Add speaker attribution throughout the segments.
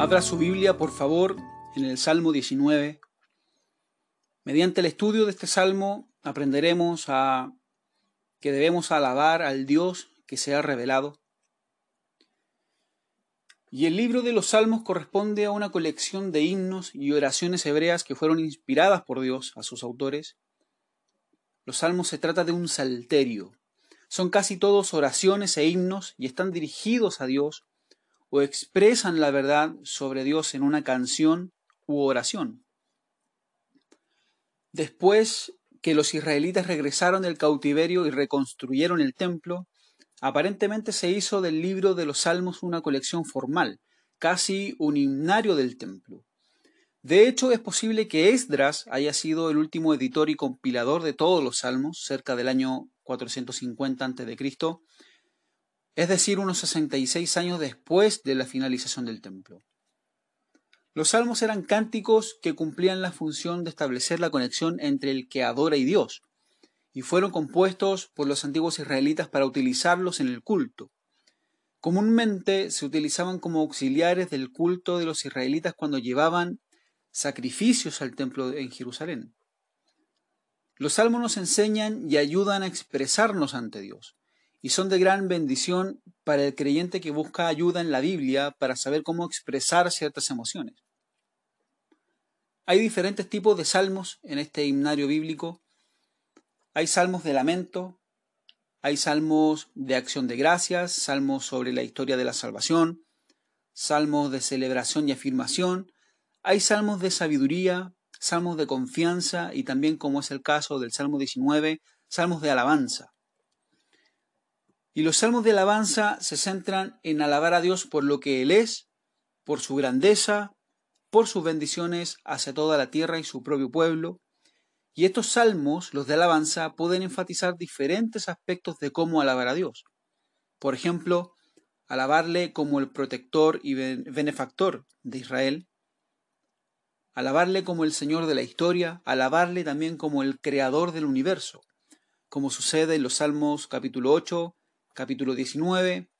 Speaker 1: Abra su Biblia, por favor, en el Salmo 19. Mediante el estudio de este salmo aprenderemos a que debemos alabar al Dios que se ha revelado. Y el libro de los salmos corresponde a una colección de himnos y oraciones hebreas que fueron inspiradas por Dios a sus autores. Los salmos se trata de un salterio. Son casi todos oraciones e himnos y están dirigidos a Dios o expresan la verdad sobre Dios en una canción u oración. Después que los israelitas regresaron del cautiverio y reconstruyeron el templo, aparentemente se hizo del libro de los Salmos una colección formal, casi un himnario del templo. De hecho, es posible que Esdras haya sido el último editor y compilador de todos los salmos, cerca del año 450 a.C., es decir, unos 66 años después de la finalización del templo. Los salmos eran cánticos que cumplían la función de establecer la conexión entre el que adora y Dios, y fueron compuestos por los antiguos israelitas para utilizarlos en el culto. Comúnmente se utilizaban como auxiliares del culto de los israelitas cuando llevaban sacrificios al templo en Jerusalén. Los salmos nos enseñan y ayudan a expresarnos ante Dios y son de gran bendición para el creyente que busca ayuda en la Biblia para saber cómo expresar ciertas emociones. Hay diferentes tipos de salmos en este himnario bíblico. Hay salmos de lamento, hay salmos de acción de gracias, salmos sobre la historia de la salvación, salmos de celebración y afirmación, hay salmos de sabiduría, salmos de confianza y también, como es el caso del Salmo 19, salmos de alabanza. Y los salmos de alabanza se centran en alabar a Dios por lo que Él es, por su grandeza, por sus bendiciones hacia toda la tierra y su propio pueblo. Y estos salmos, los de alabanza, pueden enfatizar diferentes aspectos de cómo alabar a Dios. Por ejemplo, alabarle como el protector y benefactor de Israel, alabarle como el Señor de la historia, alabarle también como el creador del universo, como sucede en los Salmos capítulo 8, capítulo 19,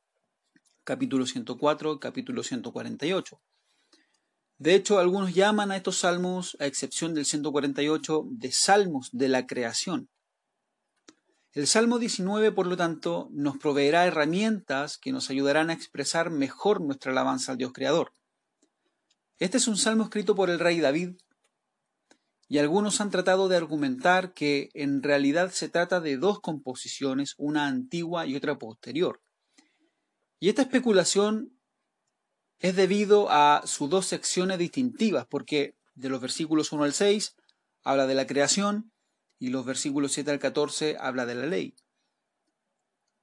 Speaker 1: capítulo 104, capítulo 148. De hecho, algunos llaman a estos salmos, a excepción del 148, de salmos de la creación. El Salmo 19, por lo tanto, nos proveerá herramientas que nos ayudarán a expresar mejor nuestra alabanza al Dios Creador. Este es un salmo escrito por el rey David, y algunos han tratado de argumentar que en realidad se trata de dos composiciones, una antigua y otra posterior. Y esta especulación es debido a sus dos secciones distintivas, porque de los versículos 1 al 6 habla de la creación y los versículos 7 al 14 habla de la ley.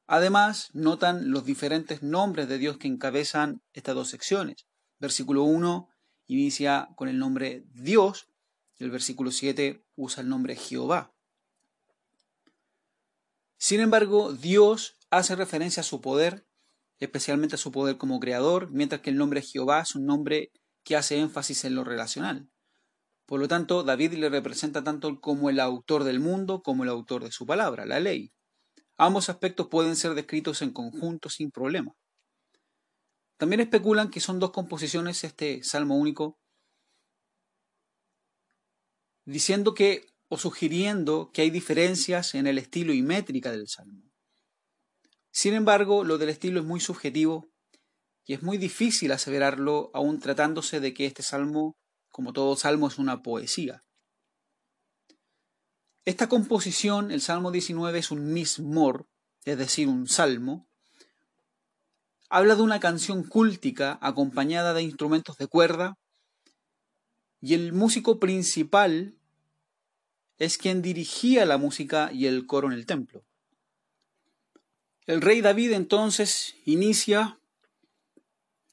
Speaker 1: Además, notan los diferentes nombres de Dios que encabezan estas dos secciones. Versículo 1 inicia con el nombre Dios el versículo 7 usa el nombre Jehová. Sin embargo, Dios hace referencia a su poder, especialmente a su poder como creador, mientras que el nombre Jehová es un nombre que hace énfasis en lo relacional. Por lo tanto, David le representa tanto como el autor del mundo como el autor de su palabra, la ley. Ambos aspectos pueden ser descritos en conjunto sin problema. También especulan que son dos composiciones este salmo único diciendo que o sugiriendo que hay diferencias en el estilo y métrica del salmo. Sin embargo, lo del estilo es muy subjetivo y es muy difícil aseverarlo aún tratándose de que este salmo, como todo salmo, es una poesía. Esta composición, el Salmo 19, es un mismor, es decir, un salmo. Habla de una canción cúltica acompañada de instrumentos de cuerda y el músico principal es quien dirigía la música y el coro en el templo. El rey David entonces inicia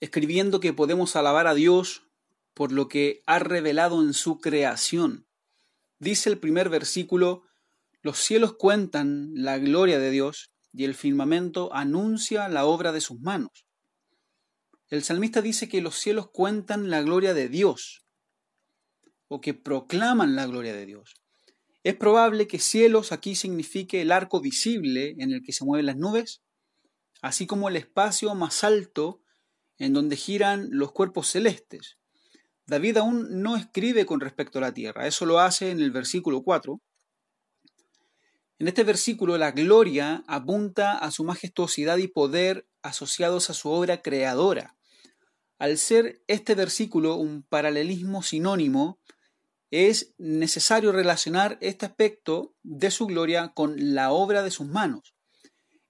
Speaker 1: escribiendo que podemos alabar a Dios por lo que ha revelado en su creación. Dice el primer versículo, los cielos cuentan la gloria de Dios y el firmamento anuncia la obra de sus manos. El salmista dice que los cielos cuentan la gloria de Dios o que proclaman la gloria de Dios. Es probable que cielos aquí signifique el arco visible en el que se mueven las nubes, así como el espacio más alto en donde giran los cuerpos celestes. David aún no escribe con respecto a la tierra, eso lo hace en el versículo 4. En este versículo la gloria apunta a su majestuosidad y poder asociados a su obra creadora. Al ser este versículo un paralelismo sinónimo, es necesario relacionar este aspecto de su gloria con la obra de sus manos.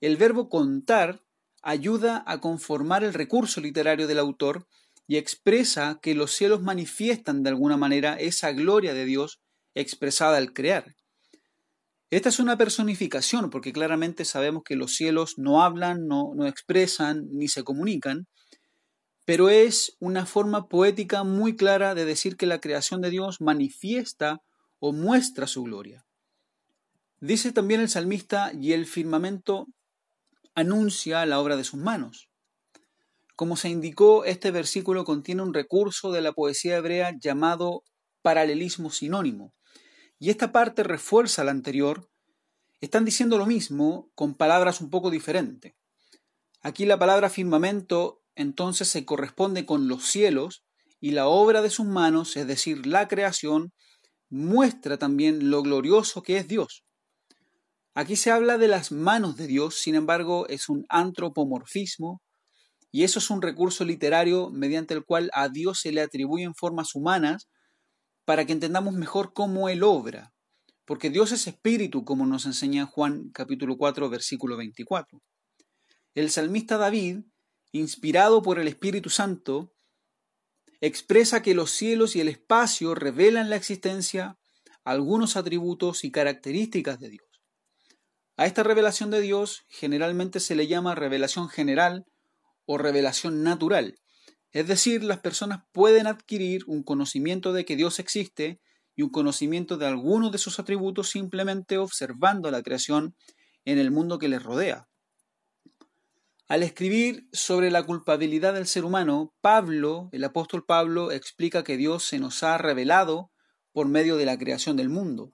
Speaker 1: El verbo contar ayuda a conformar el recurso literario del autor y expresa que los cielos manifiestan de alguna manera esa gloria de Dios expresada al crear. Esta es una personificación porque claramente sabemos que los cielos no hablan, no, no expresan ni se comunican, pero es una forma poética muy clara de decir que la creación de Dios manifiesta o muestra su gloria. Dice también el salmista, y el firmamento anuncia la obra de sus manos. Como se indicó, este versículo contiene un recurso de la poesía hebrea llamado paralelismo sinónimo, y esta parte refuerza la anterior. Están diciendo lo mismo con palabras un poco diferentes. Aquí la palabra firmamento entonces se corresponde con los cielos y la obra de sus manos, es decir, la creación, muestra también lo glorioso que es Dios. Aquí se habla de las manos de Dios, sin embargo, es un antropomorfismo y eso es un recurso literario mediante el cual a Dios se le atribuyen formas humanas para que entendamos mejor cómo Él obra. Porque Dios es espíritu, como nos enseña Juan capítulo 4, versículo 24. El salmista David, inspirado por el Espíritu Santo, expresa que los cielos y el espacio revelan la existencia, algunos atributos y características de Dios. A esta revelación de Dios generalmente se le llama revelación general o revelación natural. Es decir, las personas pueden adquirir un conocimiento de que Dios existe y un conocimiento de algunos de sus atributos simplemente observando la creación en el mundo que les rodea. Al escribir sobre la culpabilidad del ser humano, Pablo, el apóstol Pablo, explica que Dios se nos ha revelado por medio de la creación del mundo.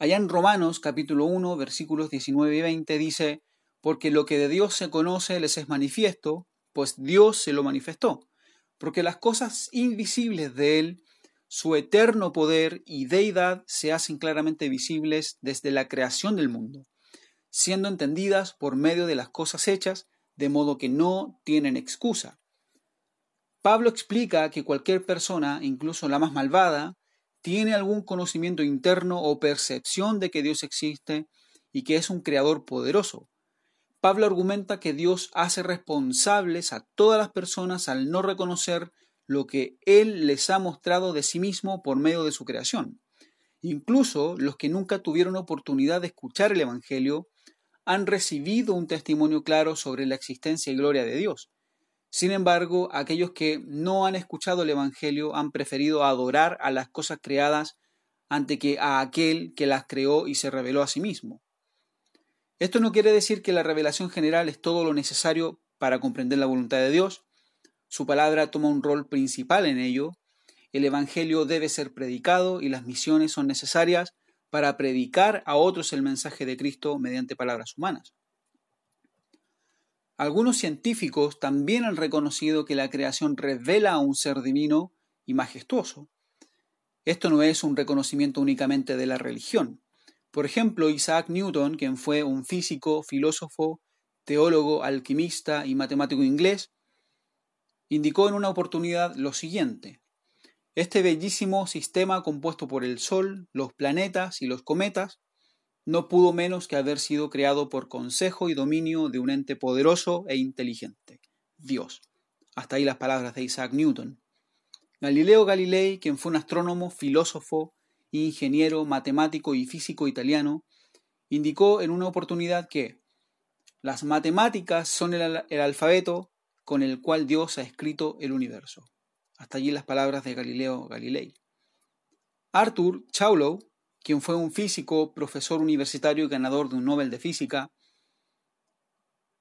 Speaker 1: Allá en Romanos capítulo 1 versículos 19 y 20 dice, porque lo que de Dios se conoce les es manifiesto, pues Dios se lo manifestó, porque las cosas invisibles de Él, su eterno poder y deidad se hacen claramente visibles desde la creación del mundo, siendo entendidas por medio de las cosas hechas, de modo que no tienen excusa. Pablo explica que cualquier persona, incluso la más malvada, tiene algún conocimiento interno o percepción de que Dios existe y que es un creador poderoso, Pablo argumenta que Dios hace responsables a todas las personas al no reconocer lo que Él les ha mostrado de sí mismo por medio de su creación. Incluso los que nunca tuvieron oportunidad de escuchar el Evangelio han recibido un testimonio claro sobre la existencia y gloria de Dios. Sin embargo, aquellos que no han escuchado el Evangelio han preferido adorar a las cosas creadas ante que a aquel que las creó y se reveló a sí mismo. Esto no quiere decir que la revelación general es todo lo necesario para comprender la voluntad de Dios. Su palabra toma un rol principal en ello. El Evangelio debe ser predicado y las misiones son necesarias para predicar a otros el mensaje de Cristo mediante palabras humanas. Algunos científicos también han reconocido que la creación revela a un ser divino y majestuoso. Esto no es un reconocimiento únicamente de la religión. Por ejemplo, Isaac Newton, quien fue un físico, filósofo, teólogo, alquimista y matemático inglés, indicó en una oportunidad lo siguiente. Este bellísimo sistema compuesto por el Sol, los planetas y los cometas no pudo menos que haber sido creado por consejo y dominio de un ente poderoso e inteligente, Dios. Hasta ahí las palabras de Isaac Newton. Galileo Galilei, quien fue un astrónomo, filósofo, ingeniero, matemático y físico italiano, indicó en una oportunidad que las matemáticas son el, el, alfabeto con el cual Dios ha escrito el universo. Hasta allí las palabras de Galileo Galilei. Arthur Chaulow, quien fue un físico, profesor universitario y ganador de un Nobel de Física,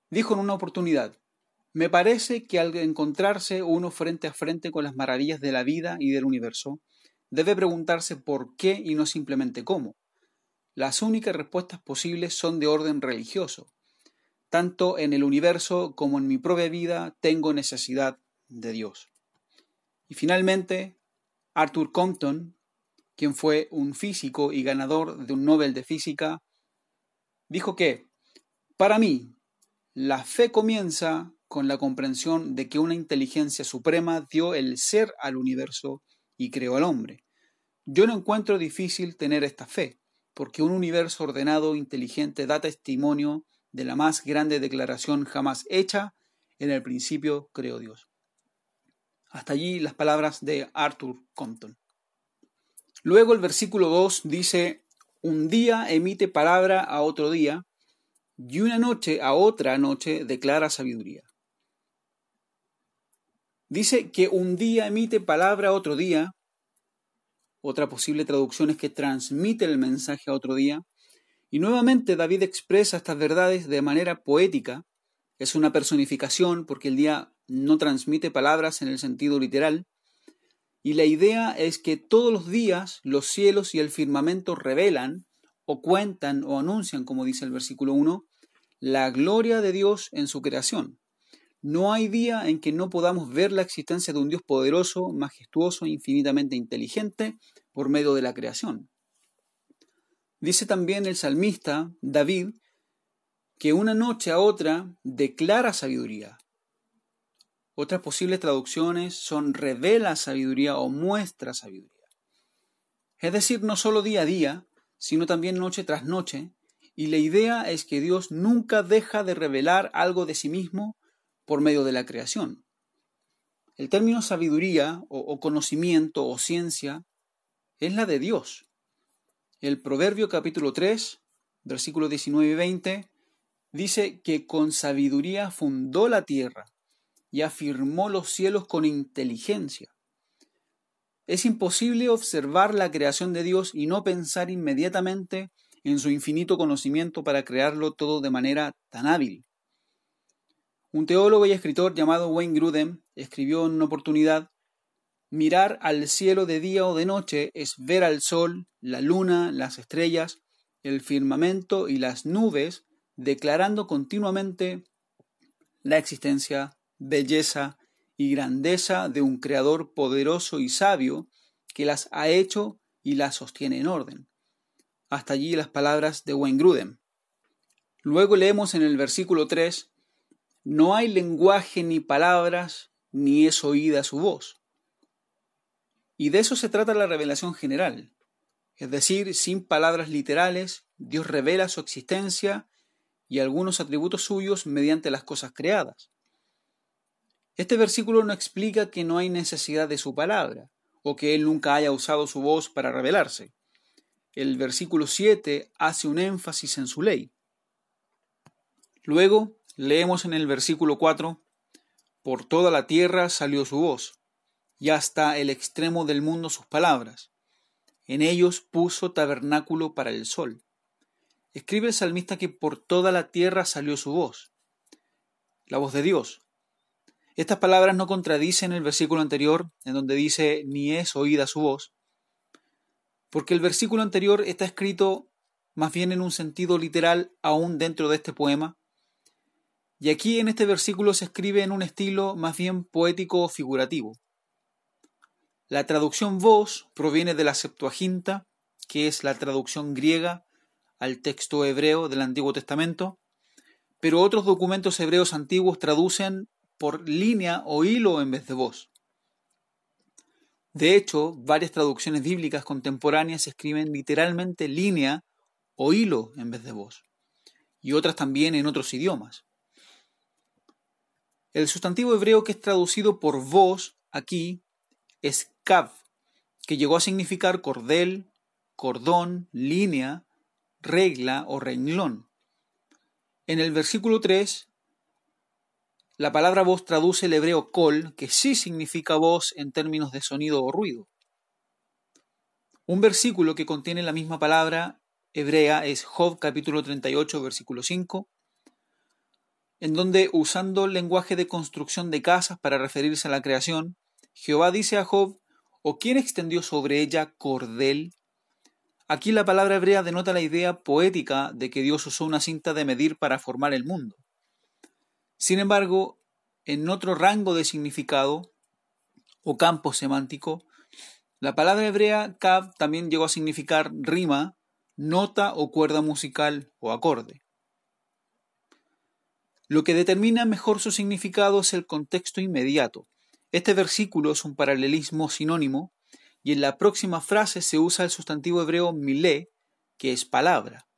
Speaker 1: dijo en una oportunidad, me parece que al encontrarse uno frente a frente con las maravillas de la vida y del universo, debe preguntarse por qué y no simplemente cómo. Las únicas respuestas posibles son de orden religioso. Tanto en el universo como en mi propia vida tengo necesidad de Dios. Y finalmente, Arthur Compton, quien fue un físico y ganador de un Nobel de Física, dijo que, para mí, la fe comienza con la comprensión de que una inteligencia suprema dio el ser al universo y creó al hombre. Yo no encuentro difícil tener esta fe, porque un universo ordenado, inteligente, da testimonio de la más grande declaración jamás hecha, en el principio creó Dios. Hasta allí las palabras de Arthur Compton. Luego el versículo 2 dice, un día emite palabra a otro día, y una noche a otra noche declara sabiduría. Dice que un día emite palabra a otro día, otra posible traducción es que transmite el mensaje a otro día, y nuevamente David expresa estas verdades de manera poética, es una personificación porque el día no transmite palabras en el sentido literal, y la idea es que todos los días los cielos y el firmamento revelan o cuentan o anuncian, como dice el versículo 1, la gloria de Dios en su creación. No hay día en que no podamos ver la existencia de un Dios poderoso, majestuoso, infinitamente inteligente por medio de la creación. Dice también el salmista David que una noche a otra declara sabiduría. Otras posibles traducciones son revela sabiduría o muestra sabiduría. Es decir, no solo día a día, sino también noche tras noche, y la idea es que Dios nunca deja de revelar algo de sí mismo por medio de la creación. El término sabiduría o, conocimiento o ciencia es la de Dios. El Proverbio capítulo 3, versículos 19 y 20, dice que con sabiduría fundó la tierra y afirmó los cielos con inteligencia. Es imposible observar la creación de Dios y no pensar inmediatamente en su infinito conocimiento para crearlo todo de manera tan hábil. Un teólogo y escritor llamado Wayne Grudem escribió en una oportunidad Mirar al cielo de día o de noche es ver al sol, la luna, las estrellas, el firmamento y las nubes, declarando continuamente la existencia, belleza y grandeza de un Creador poderoso y sabio que las ha hecho y las sostiene en orden. Hasta allí las palabras de Wayne. Luego leemos en el versículo 3, No hay lenguaje ni palabras, ni es oída su voz. Y de eso se trata la revelación general. Es decir, sin palabras literales, Dios revela su existencia y algunos atributos suyos mediante las cosas creadas. Este versículo no explica que no hay necesidad de su palabra, o que Él nunca haya usado su voz para revelarse. El versículo 7 hace un énfasis en su ley. Luego leemos en el versículo 4, Por toda la tierra salió su voz, y hasta el extremo del mundo sus palabras. En ellos puso tabernáculo para el sol. Escribe el salmista que por toda la tierra salió su voz, la voz de Dios. Estas palabras no contradicen el versículo anterior, en donde dice ni es oída su voz, porque el versículo anterior está escrito más bien en un sentido literal aún dentro de este poema, y aquí en este versículo se escribe en un estilo más bien poético o figurativo. La traducción voz proviene de la Septuaginta, que es la traducción griega al texto hebreo del Antiguo Testamento, pero otros documentos hebreos antiguos traducen por línea o hilo en vez de voz. De hecho, varias traducciones bíblicas contemporáneas escriben literalmente línea o hilo en vez de voz, y otras también en otros idiomas. El sustantivo hebreo que es traducido por voz aquí es Kav, que llegó a significar cordel, cordón, línea, regla o renglón. En el versículo 3, la palabra voz traduce el hebreo kol, que sí significa voz en términos de sonido o ruido. Un versículo que contiene la misma palabra hebrea es Job capítulo 38, versículo 5, en donde, usando el lenguaje de construcción de casas para referirse a la creación, Jehová dice a Job, ¿o quién extendió sobre ella cordel? Aquí la palabra hebrea denota la idea poética de que Dios usó una cinta de medir para formar el mundo. Sin embargo, en otro rango de significado o campo semántico, la palabra hebrea kav también llegó a significar rima, nota o cuerda musical o acorde. Lo que determina mejor su significado es el contexto inmediato. Este versículo es un paralelismo sinónimo y en la próxima frase se usa el sustantivo hebreo milé, que es palabra.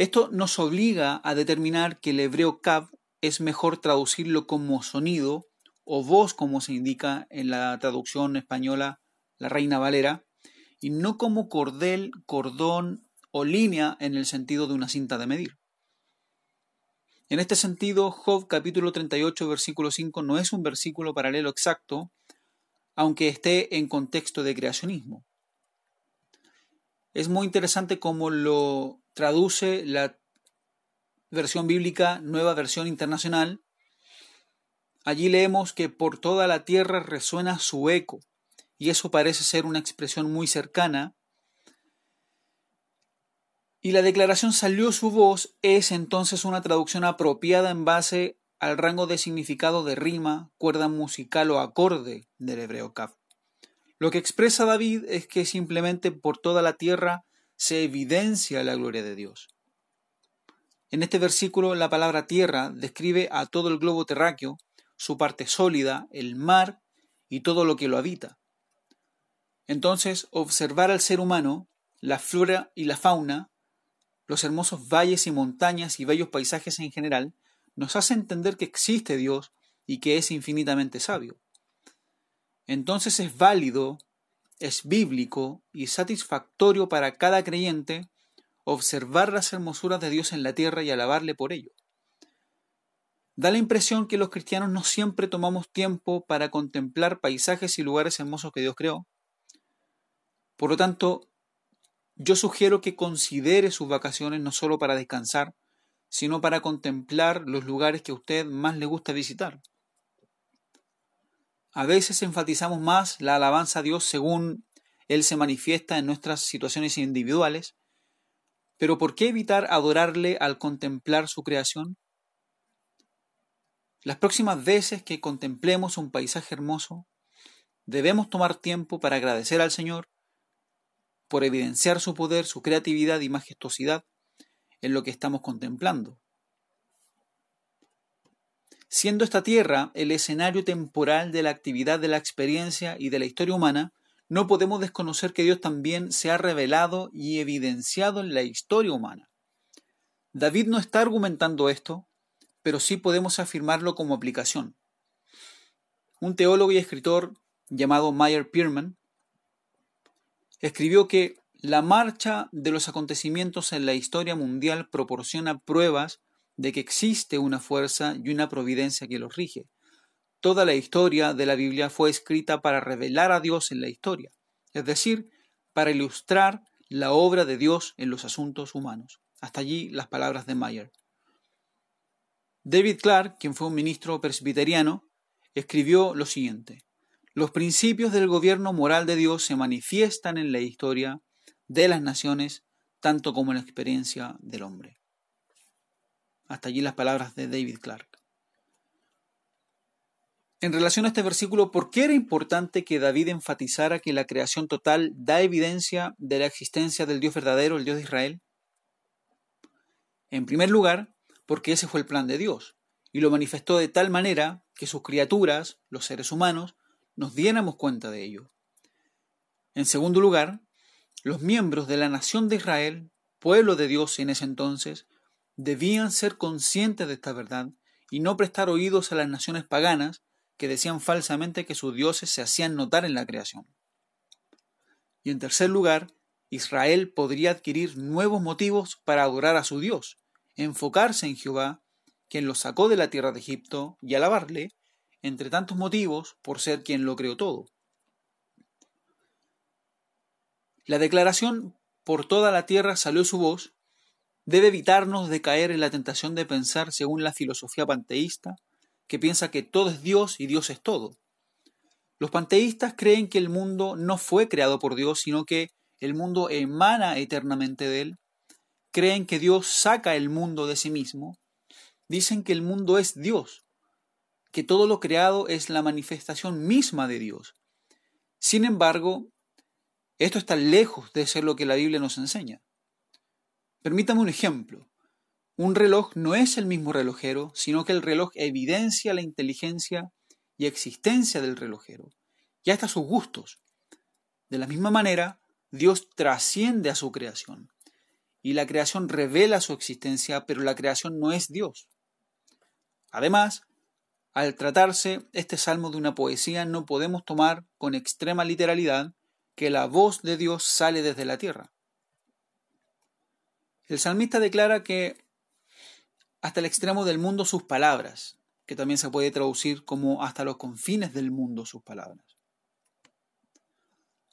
Speaker 1: Esto nos obliga a determinar que el hebreo kav es mejor traducirlo como sonido o voz como se indica en la traducción española La Reina Valera, y no como cordel, cordón o línea en el sentido de una cinta de medir. En este sentido, Job capítulo 38 versículo 5 no es un versículo paralelo exacto, aunque esté en contexto de creacionismo. Es muy interesante cómo lo traduce la versión bíblica Nueva Versión Internacional, allí leemos que por toda la tierra resuena su eco, y eso parece ser una expresión muy cercana. Y la declaración salió su voz es entonces una traducción apropiada en base al rango de significado de rima, cuerda musical o acorde del hebreo kaf. Lo que expresa David es que simplemente por toda la tierra se evidencia la gloria de Dios. En este versículo la palabra tierra describe a todo el globo terráqueo, su parte sólida, el mar y todo lo que lo habita. Entonces, observar al ser humano, la flora y la fauna, los hermosos valles y montañas y bellos paisajes en general, nos hace entender que existe Dios y que es infinitamente sabio. Entonces es válido, es bíblico y satisfactorio para cada creyente observar las hermosuras de Dios en la tierra y alabarle por ello. Da la impresión que los cristianos no siempre tomamos tiempo para contemplar paisajes y lugares hermosos que Dios creó. Por lo tanto, yo sugiero que considere sus vacaciones no solo para descansar, sino para contemplar los lugares que a usted más le gusta visitar. A veces enfatizamos más la alabanza a Dios según Él se manifiesta en nuestras situaciones individuales, pero ¿por qué evitar adorarle al contemplar su creación? Las próximas veces que contemplemos un paisaje hermoso, debemos tomar tiempo para agradecer al Señor por evidenciar su poder, su creatividad y majestuosidad en lo que estamos contemplando. Siendo esta tierra el escenario temporal de la actividad de la experiencia y de la historia humana, no podemos desconocer que Dios también se ha revelado y evidenciado en la historia humana. David no está argumentando esto, pero sí podemos afirmarlo como aplicación. Un teólogo y escritor llamado Meyer Pierman escribió que la marcha de los acontecimientos en la historia mundial proporciona pruebas de que existe una fuerza y una providencia que los rige. Toda la historia de la Biblia fue escrita para revelar a Dios en la historia, es decir, para ilustrar la obra de Dios en los asuntos humanos. Hasta allí las palabras de Mayer. David Clark, quien fue un ministro presbiteriano, escribió lo siguiente. Los principios del gobierno moral de Dios se manifiestan en la historia de las naciones, tanto como en la experiencia del hombre. Hasta allí las palabras de David Clark en relación a este versículo, ¿por qué era importante que David enfatizara que la creación total da evidencia de la existencia del Dios verdadero, el Dios de Israel? En primer lugar, porque ese fue el plan de Dios, y lo manifestó de tal manera que sus criaturas, los seres humanos, nos diéramos cuenta de ello. En segundo lugar, los miembros de la nación de Israel, pueblo de Dios en ese entonces, debían ser conscientes de esta verdad y no prestar oídos a las naciones paganas que decían falsamente que sus dioses se hacían notar en la creación. Y en tercer lugar, Israel podría adquirir nuevos motivos para adorar a su Dios, enfocarse en Jehová, quien lo sacó de la tierra de Egipto, y alabarle, entre tantos motivos, por ser quien lo creó todo. La declaración por toda la tierra salió su voz debe evitarnos de caer en la tentación de pensar según la filosofía panteísta que piensa que todo es Dios y Dios es todo. Los panteístas creen que el mundo no fue creado por Dios, sino que el mundo emana eternamente de Él. Creen que Dios saca el mundo de sí mismo dicen que el mundo es Dios, que todo lo creado es la manifestación misma de Dios. Sin embargo, esto está lejos de ser lo que la Biblia nos enseña. Permítame un ejemplo. Un reloj no es el mismo relojero, sino que el reloj evidencia la inteligencia y existencia del relojero, y hasta sus gustos. De la misma manera, Dios trasciende a su creación, y la creación revela su existencia, pero la creación no es Dios. Además, al tratarse este salmo de una poesía, no podemos tomar con extrema literalidad que la voz de Dios sale desde la tierra. El salmista declara que hasta el extremo del mundo sus palabras, que también se puede traducir como hasta los confines del mundo sus palabras.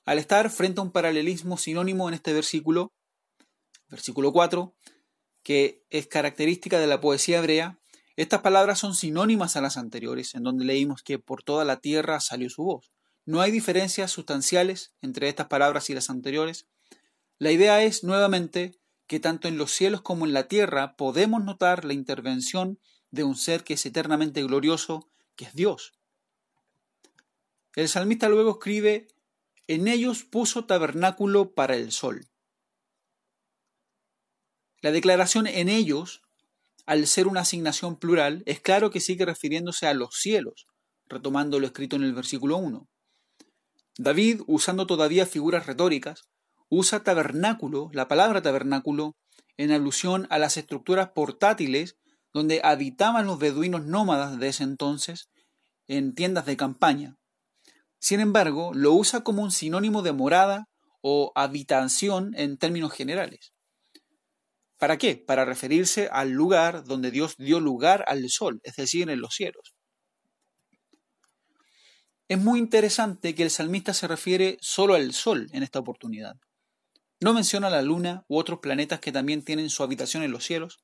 Speaker 1: Al estar frente a un paralelismo sinónimo en este versículo, versículo 4, que es característica de la poesía hebrea, estas palabras son sinónimas a las anteriores, en donde leímos que por toda la tierra salió su voz. No hay diferencias sustanciales entre estas palabras y las anteriores. La idea es, nuevamente, que tanto en los cielos como en la tierra podemos notar la intervención de un ser que es eternamente glorioso, que es Dios. El salmista luego escribe, en ellos puso tabernáculo para el sol. La declaración en ellos al ser una asignación plural, es claro que sigue refiriéndose a los cielos, retomando lo escrito en el versículo 1. David, usando todavía figuras retóricas, usa tabernáculo, la palabra tabernáculo, en alusión a las estructuras portátiles donde habitaban los beduinos nómadas de ese entonces en tiendas de campaña. Sin embargo, lo usa como un sinónimo de morada o habitación en términos generales. ¿Para qué? Para referirse al lugar donde Dios dio lugar al sol, es decir, en los cielos. Es muy interesante que el salmista se refiere solo al sol en esta oportunidad. No menciona la luna u otros planetas que también tienen su habitación en los cielos.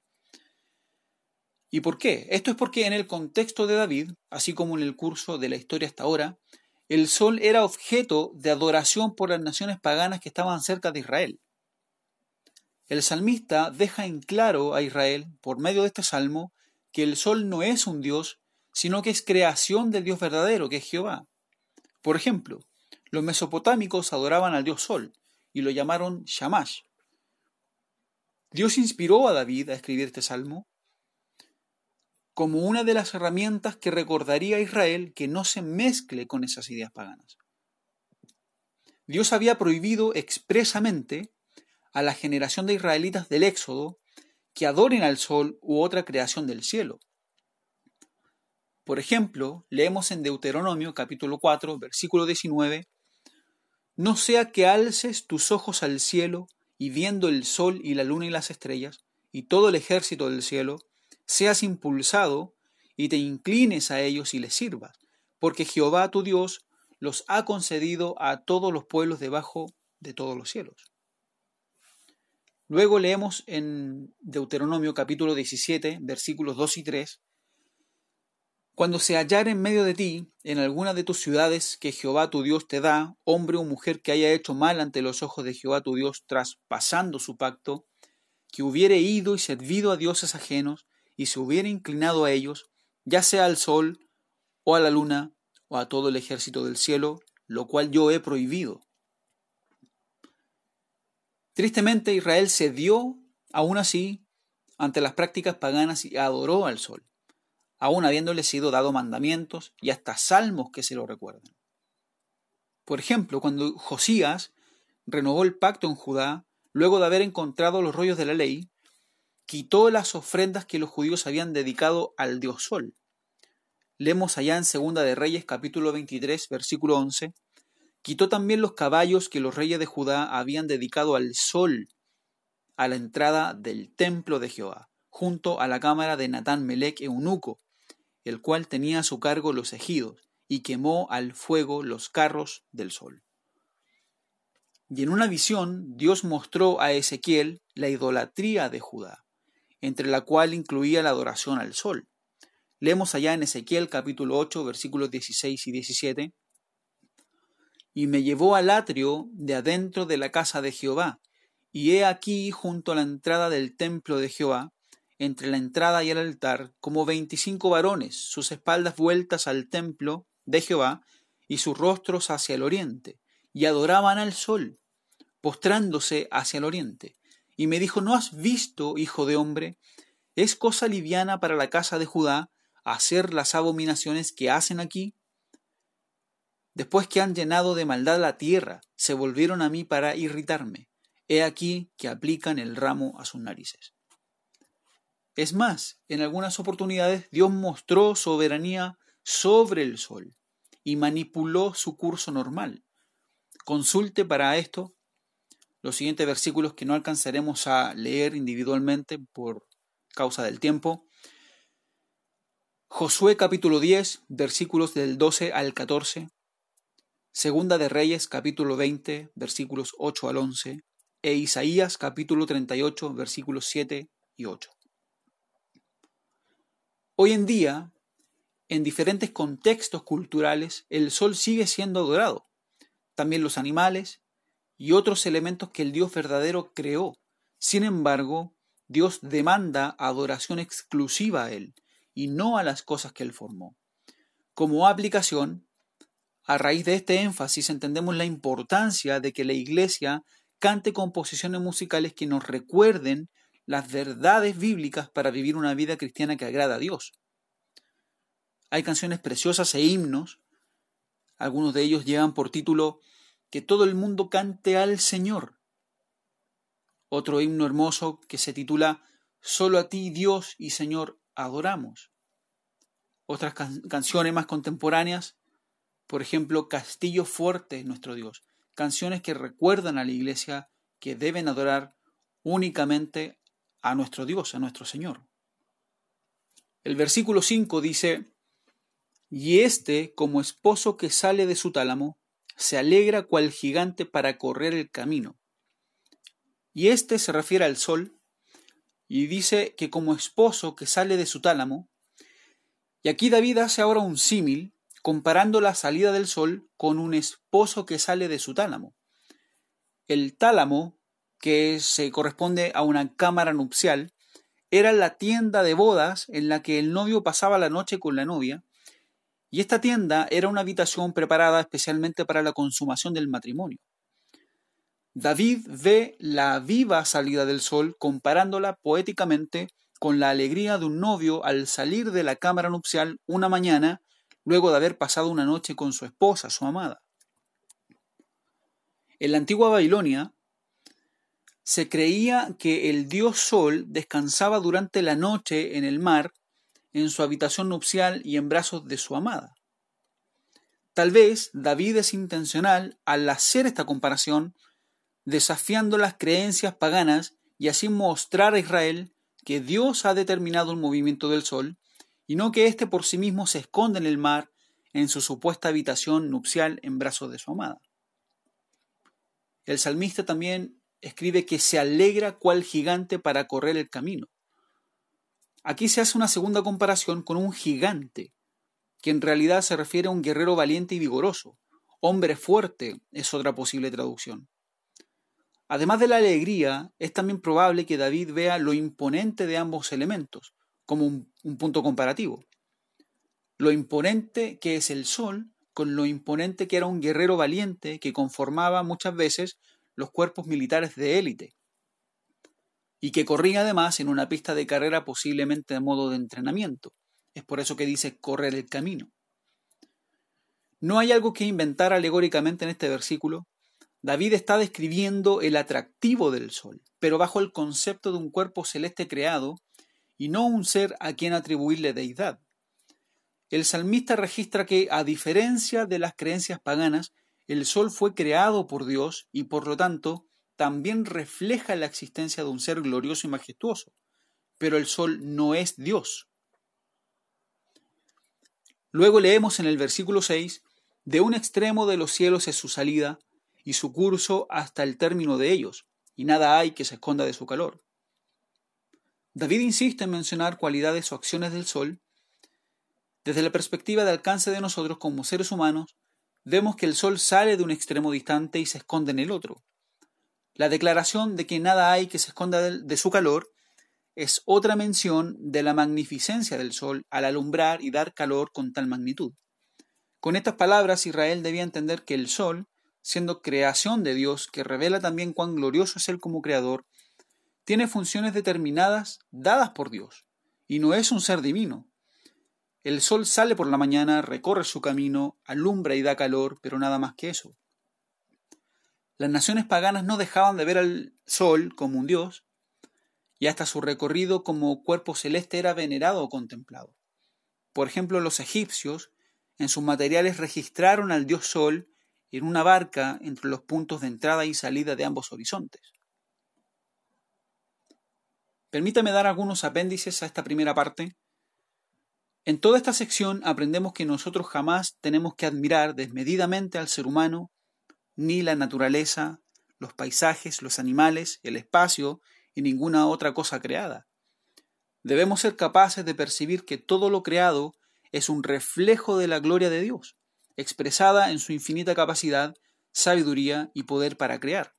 Speaker 1: ¿Y por qué? Esto es porque en el contexto de David, así como en el curso de la historia hasta ahora, el sol era objeto de adoración por las naciones paganas que estaban cerca de Israel. El salmista deja en claro a Israel, por medio de este salmo, que el sol no es un dios, sino que es creación del Dios verdadero, que es Jehová. Por ejemplo, los mesopotámicos adoraban al dios sol y lo llamaron Shamash. Dios inspiró a David a escribir este salmo como una de las herramientas que recordaría a Israel que no se mezcle con esas ideas paganas. Dios había prohibido expresamente a la generación de israelitas del Éxodo que adoren al sol u otra creación del cielo. Por ejemplo, leemos en Deuteronomio capítulo 4, versículo 19, No sea que alces tus ojos al cielo y viendo el sol y la luna y las estrellas y todo el ejército del cielo, seas impulsado y te inclines a ellos y les sirvas, porque Jehová tu Dios los ha concedido a todos los pueblos debajo de todos los cielos. Luego leemos en Deuteronomio capítulo 17, versículos 2 y 3, Cuando se hallar en medio de ti, en alguna de tus ciudades que Jehová tu Dios te da, hombre o mujer que haya hecho mal ante los ojos de Jehová tu Dios traspasando su pacto, que hubiere ido y servido a dioses ajenos, y se hubiere inclinado a ellos, ya sea al sol, o a la luna, o a todo el ejército del cielo, lo cual yo he prohibido, Tristemente Israel cedió, aún así, ante las prácticas paganas y adoró al sol, aún habiéndole sido dado mandamientos y hasta salmos que se lo recuerdan. Por ejemplo, cuando Josías renovó el pacto en Judá, luego de haber encontrado los rollos de la ley, quitó las ofrendas que los judíos habían dedicado al dios sol. Leemos allá en Segunda de Reyes capítulo 23 versículo 11, Quitó también los caballos que los reyes de Judá habían dedicado al sol a la entrada del templo de Jehová, junto a la cámara de Natán Melech eunuco, el cual tenía a su cargo los ejidos, y quemó al fuego los carros del sol. Y en una visión Dios mostró a Ezequiel la idolatría de Judá, entre la cual incluía la adoración al sol. Leemos allá en Ezequiel capítulo 8 versículos 16 y 17 y me llevó al atrio de adentro de la casa de Jehová, y he aquí junto a la entrada del templo de Jehová, entre la entrada y el altar como veinticinco varones, sus espaldas vueltas al templo de Jehová y sus rostros hacia el oriente, y adoraban al sol, postrándose hacia el oriente. Y me dijo, ¿no has visto, hijo de hombre? ¿Es cosa liviana para la casa de Judá hacer las abominaciones que hacen aquí? Después que han llenado de maldad la tierra, se volvieron a mí para irritarme. He aquí que aplican el ramo a sus narices. Es más, en algunas oportunidades Dios mostró soberanía sobre el sol y manipuló su curso normal. Consulte para esto los siguientes versículos que no alcanzaremos a leer individualmente por causa del tiempo. Josué capítulo 10, versículos del 12 al 14. Segunda de Reyes capítulo 20, versículos 8 al 11. E Isaías capítulo 38, versículos 7 y 8. Hoy en día, en diferentes contextos culturales, el sol sigue siendo adorado. También los animales y otros elementos que el Dios verdadero creó. Sin embargo, Dios demanda adoración exclusiva a Él y no a las cosas que Él formó. Como aplicación, a raíz de este énfasis entendemos la importancia de que la Iglesia cante composiciones musicales que nos recuerden las verdades bíblicas para vivir una vida cristiana que agrada a Dios. Hay canciones preciosas e himnos, algunos de ellos llevan por título Que todo el mundo cante al Señor, otro himno hermoso que se titula Solo a ti, Dios y Señor, adoramos. Otras canciones más contemporáneas, por ejemplo, Castillo Fuerte, nuestro Dios. Canciones que recuerdan a la iglesia que deben adorar únicamente a nuestro Dios, a nuestro Señor. El versículo 5 dice, Y este, como esposo que sale de su tálamo, se alegra cual gigante para correr el camino. Y este se refiere al sol y dice que como esposo que sale de su tálamo, y aquí David hace ahora un símil comparando la salida del sol con un esposo que sale de su tálamo. El tálamo, que se corresponde a una cámara nupcial, era la tienda de bodas en la que el novio pasaba la noche con la novia, y esta tienda era una habitación preparada especialmente para la consumación del matrimonio. David ve la viva salida del sol comparándola poéticamente con la alegría de un novio al salir de la cámara nupcial una mañana luego de haber pasado una noche con su esposa, su amada. En la antigua Babilonia se creía que el dios Sol descansaba durante la noche en el mar, en su habitación nupcial y en brazos de su amada. Tal vez David es intencional al hacer esta comparación desafiando las creencias paganas y así mostrar a Israel que Dios ha determinado el movimiento del sol y no que éste por sí mismo se esconde en el mar en su supuesta habitación nupcial en brazos de su amada. El salmista también escribe que se alegra cual gigante para correr el camino. Aquí se hace una segunda comparación con un gigante, que en realidad se refiere a un guerrero valiente y vigoroso. Hombre fuerte es otra posible traducción. Además de la alegría, es también probable que David vea lo imponente de ambos elementos, como un, punto comparativo. Lo imponente que es el sol con lo imponente que era un guerrero valiente que conformaba muchas veces los cuerpos militares de élite, y que corría además en una pista de carrera posiblemente de modo de entrenamiento. Es por eso que dice correr el camino. No hay algo que inventar alegóricamente en este versículo, David está describiendo el atractivo del sol, pero bajo el concepto de un cuerpo celeste creado y no un ser a quien atribuirle deidad. El salmista registra que, a diferencia de las creencias paganas, el sol fue creado por Dios y por lo tanto también refleja la existencia de un ser glorioso y majestuoso, pero el sol no es Dios. Luego leemos en el versículo 6, de un extremo de los cielos es su salida, y su curso hasta el término de ellos, y nada hay que se esconda de su calor. David insiste en mencionar cualidades o acciones del sol. Desde la perspectiva de alcance de nosotros como seres humanos, vemos que el sol sale de un extremo distante y se esconde en el otro. La declaración de que nada hay que se esconda de su calor es otra mención de la magnificencia del sol al alumbrar y dar calor con tal magnitud. Con estas palabras Israel debía entender que el sol, siendo creación de Dios, que revela también cuán glorioso es Él como creador, tiene funciones determinadas dadas por Dios, y no es un ser divino. El sol sale por la mañana, recorre su camino, alumbra y da calor, pero nada más que eso. Las naciones paganas no dejaban de ver al sol como un dios, y hasta su recorrido como cuerpo celeste era venerado o contemplado. Por ejemplo, los egipcios en sus materiales registraron al dios sol en una barca entre los puntos de entrada y salida de ambos horizontes. Permítame dar algunos apéndices a esta primera parte. En toda esta sección aprendemos que nosotros jamás tenemos que admirar desmedidamente al ser humano, ni la naturaleza, los paisajes, los animales, el espacio y ninguna otra cosa creada. Debemos ser capaces de percibir que todo lo creado es un reflejo de la gloria de Dios, expresada en su infinita capacidad, sabiduría y poder para crear.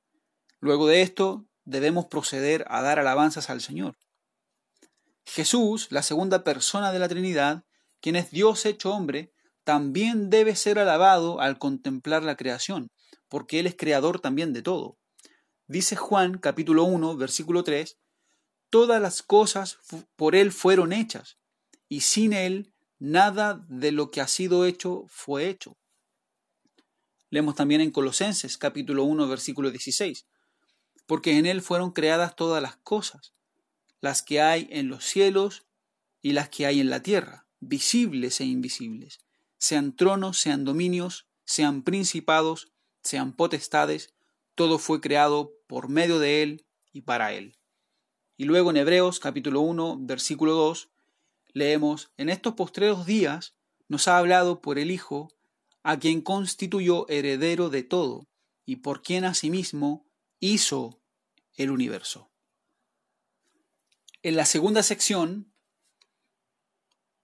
Speaker 1: Luego de esto, debemos proceder a dar alabanzas al Señor. Jesús, la segunda persona de la Trinidad, quien es Dios hecho hombre, también debe ser alabado al contemplar la creación, porque Él es creador también de todo. Dice Juan capítulo 1, versículo 3, Todas las cosas por Él fueron hechas, y sin Él nada de lo que ha sido hecho fue hecho. Leemos también en Colosenses capítulo 1, versículo 16, Porque en Él fueron creadas todas las cosas, las que hay en los cielos y las que hay en la tierra, visibles e invisibles, sean tronos, sean dominios, sean principados, sean potestades, todo fue creado por medio de Él y para Él. Y luego en Hebreos capítulo 1, versículo 2, leemos, en estos postreros días nos ha hablado por el Hijo, a quien constituyó heredero de todo, y por quien asimismo hizo el universo. En la segunda sección,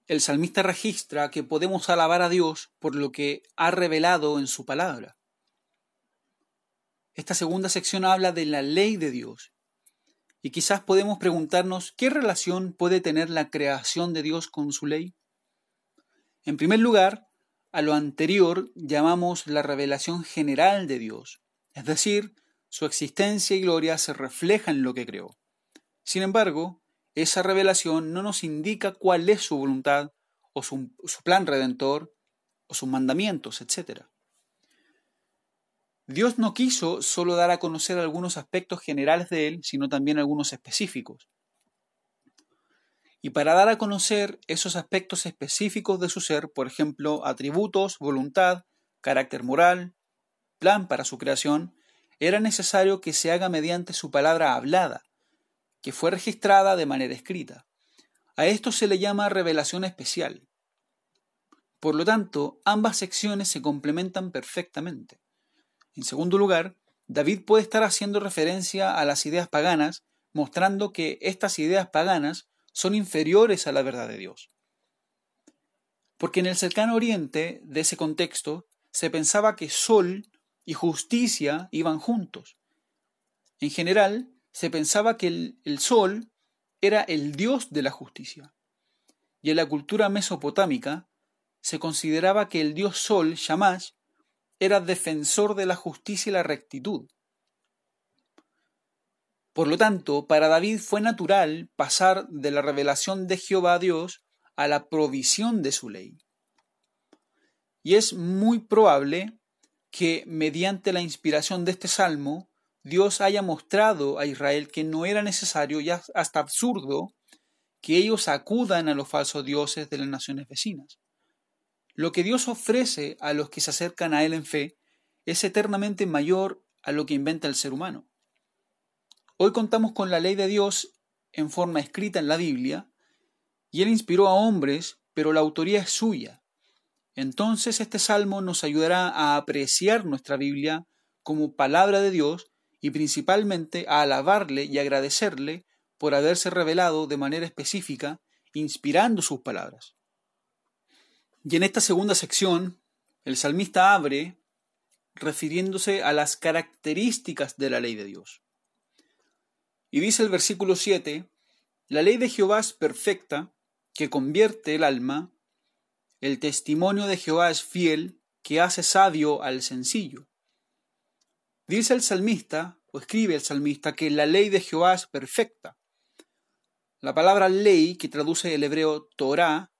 Speaker 1: el salmista registra que podemos alabar a Dios por lo que ha revelado en su palabra. Esta segunda sección habla de la ley de Dios. Y quizás podemos preguntarnos qué relación puede tener la creación de Dios con su ley. En primer lugar, a lo anterior llamamos la revelación general de Dios, es decir, su existencia y gloria se reflejan en lo que creó. Sin embargo, esa revelación no nos indica cuál es su voluntad o su, plan redentor o sus mandamientos, etc. Dios no quiso solo dar a conocer algunos aspectos generales de Él, sino también algunos específicos. Y para dar a conocer esos aspectos específicos de su ser, por ejemplo, atributos, voluntad, carácter moral, plan para su creación, era necesario que se haga mediante su palabra hablada, que fue registrada de manera escrita. A esto se le llama revelación especial. Por lo tanto, ambas secciones se complementan perfectamente. En segundo lugar, David puede estar haciendo referencia a las ideas paganas, mostrando que estas ideas paganas son inferiores a la verdad de Dios. Porque en el cercano oriente de ese contexto se pensaba que sol y justicia iban juntos. En general, se pensaba que el, sol era el dios de la justicia. Y en la cultura mesopotámica se consideraba que el dios sol, Shamash, era defensor de la justicia y la rectitud. Por lo tanto, para David fue natural pasar de la revelación de Jehová a Dios a la provisión de su ley. Y es muy probable que mediante la inspiración de este salmo, Dios haya mostrado a Israel que no era necesario y hasta absurdo que ellos acudan a los falsos dioses de las naciones vecinas. Lo que Dios ofrece a los que se acercan a Él en fe es eternamente mayor a lo que inventa el ser humano. Hoy contamos con la ley de Dios en forma escrita en la Biblia, y Él inspiró a hombres, pero la autoría es suya. Entonces este salmo nos ayudará a apreciar nuestra Biblia como palabra de Dios y principalmente a alabarle y agradecerle por haberse revelado de manera específica, inspirando sus palabras. Y en esta segunda sección, el salmista abre refiriéndose a las características de la ley de Dios. Y dice el versículo 7, La ley de Jehová es perfecta, que convierte el alma. El testimonio de Jehová es fiel, que hace sabio al sencillo. Dice el salmista, o escribe el salmista, que la ley de Jehová es perfecta. La palabra ley, que traduce el hebreo Torah,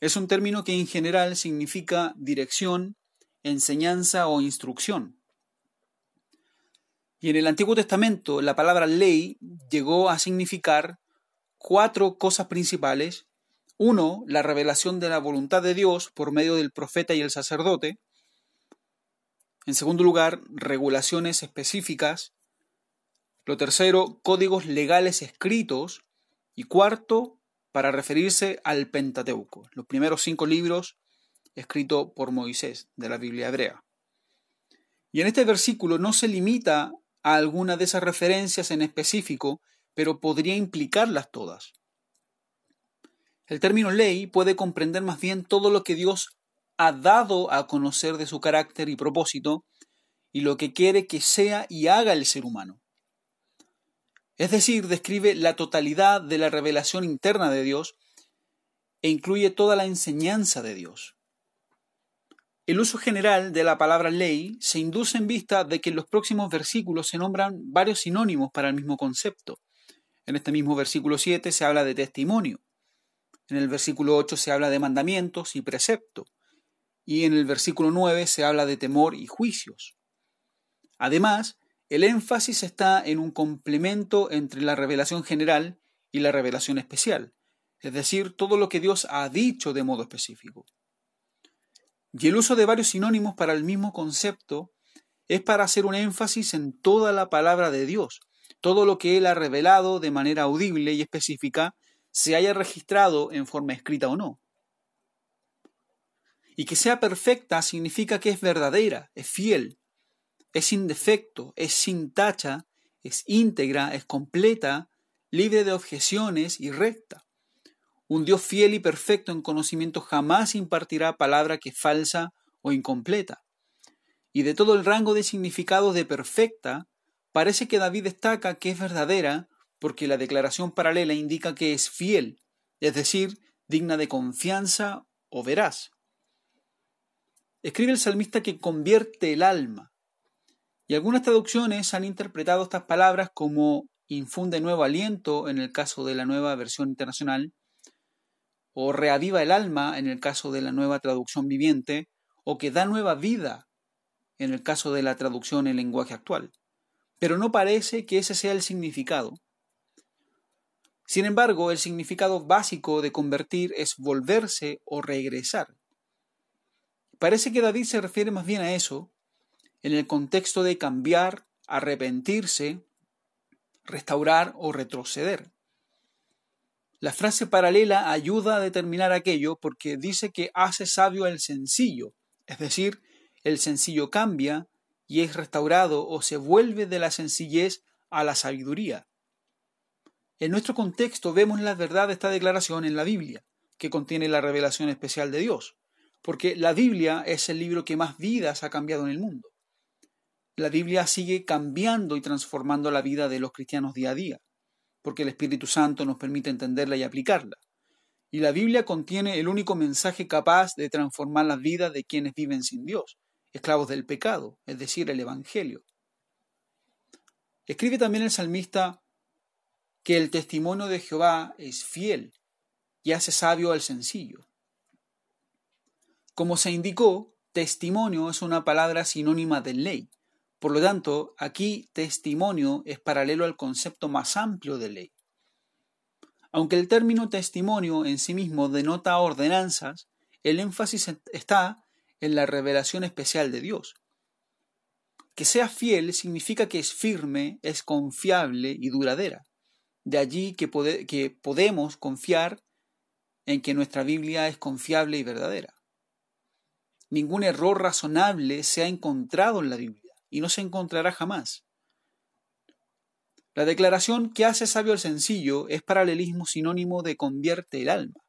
Speaker 1: es un término que en general significa dirección, enseñanza o instrucción. Y en el Antiguo Testamento la palabra ley llegó a significar cuatro cosas principales. Uno, la revelación de la voluntad de Dios por medio del profeta y el sacerdote. En segundo lugar, regulaciones específicas. Lo tercero, códigos legales escritos. Y cuarto, para referirse al Pentateuco, los primeros cinco libros escritos por Moisés de la Biblia hebrea. Y en este versículo no se limita a alguna de esas referencias en específico, pero podría implicarlas todas. El término ley puede comprender más bien todo lo que Dios ha dado a conocer de su carácter y propósito y lo que quiere que sea y haga el ser humano. Es decir, describe la totalidad de la revelación interna de Dios e incluye toda la enseñanza de Dios. El uso general de la palabra ley se induce en vista de que en los próximos versículos se nombran varios sinónimos para el mismo concepto. En este mismo versículo 7 se habla de testimonio. En el versículo 8 se habla de mandamientos y precepto y en el versículo 9 se habla de temor y juicios. Además, el énfasis está en un complemento entre la revelación general y la revelación especial, es decir, todo lo que Dios ha dicho de modo específico. Y el uso de varios sinónimos para el mismo concepto es para hacer un énfasis en toda la palabra de Dios, todo lo que Él ha revelado de manera audible y específica, se haya registrado en forma escrita o no. Y que sea perfecta significa que es verdadera, es fiel, es sin defecto, es sin tacha, es íntegra, es completa, libre de objeciones y recta. Un Dios fiel y perfecto en conocimiento jamás impartirá palabra que es falsa o incompleta. Y de todo el rango de significados de perfecta, parece que David destaca que es verdadera porque la declaración paralela indica que es fiel, es decir, digna de confianza o veraz. Escribe el salmista que convierte el alma. Y algunas traducciones han interpretado estas palabras como infunde nuevo aliento en el caso de la nueva versión internacional, o reaviva el alma en el caso de la nueva traducción viviente, o que da nueva vida en el caso de la traducción en lenguaje actual. Pero no parece que ese sea el significado. Sin embargo, el significado básico de convertir es volverse o regresar. Parece que David se refiere más bien a eso, en el contexto de cambiar, arrepentirse, restaurar o retroceder. La frase paralela ayuda a determinar aquello porque dice que hace sabio el sencillo, es decir, el sencillo cambia y es restaurado o se vuelve de la sencillez a la sabiduría. En nuestro contexto vemos la verdad de esta declaración en la Biblia, que contiene la revelación especial de Dios porque la Biblia es el libro que más vidas ha cambiado en el mundo. La Biblia sigue cambiando y transformando la vida de los cristianos día a día, porque el Espíritu Santo nos permite entenderla y aplicarla. Y la Biblia contiene el único mensaje capaz de transformar las vidas de quienes viven sin Dios, esclavos del pecado, es decir, el Evangelio. Escribe también el salmista que el testimonio de Jehová es fiel y hace sabio al sencillo. Como se indicó, testimonio es una palabra sinónima de ley. Por lo tanto, aquí testimonio es paralelo al concepto más amplio de ley. Aunque el término testimonio en sí mismo denota ordenanzas, el énfasis está en la revelación especial de Dios. Que sea fiel significa que es firme, es confiable y duradera. De allí que, que podemos confiar en que nuestra Biblia es confiable y verdadera. Ningún error razonable se ha encontrado en la Biblia y no se encontrará jamás. La declaración que hace sabio el sencillo es paralelismo sinónimo de convierte el alma.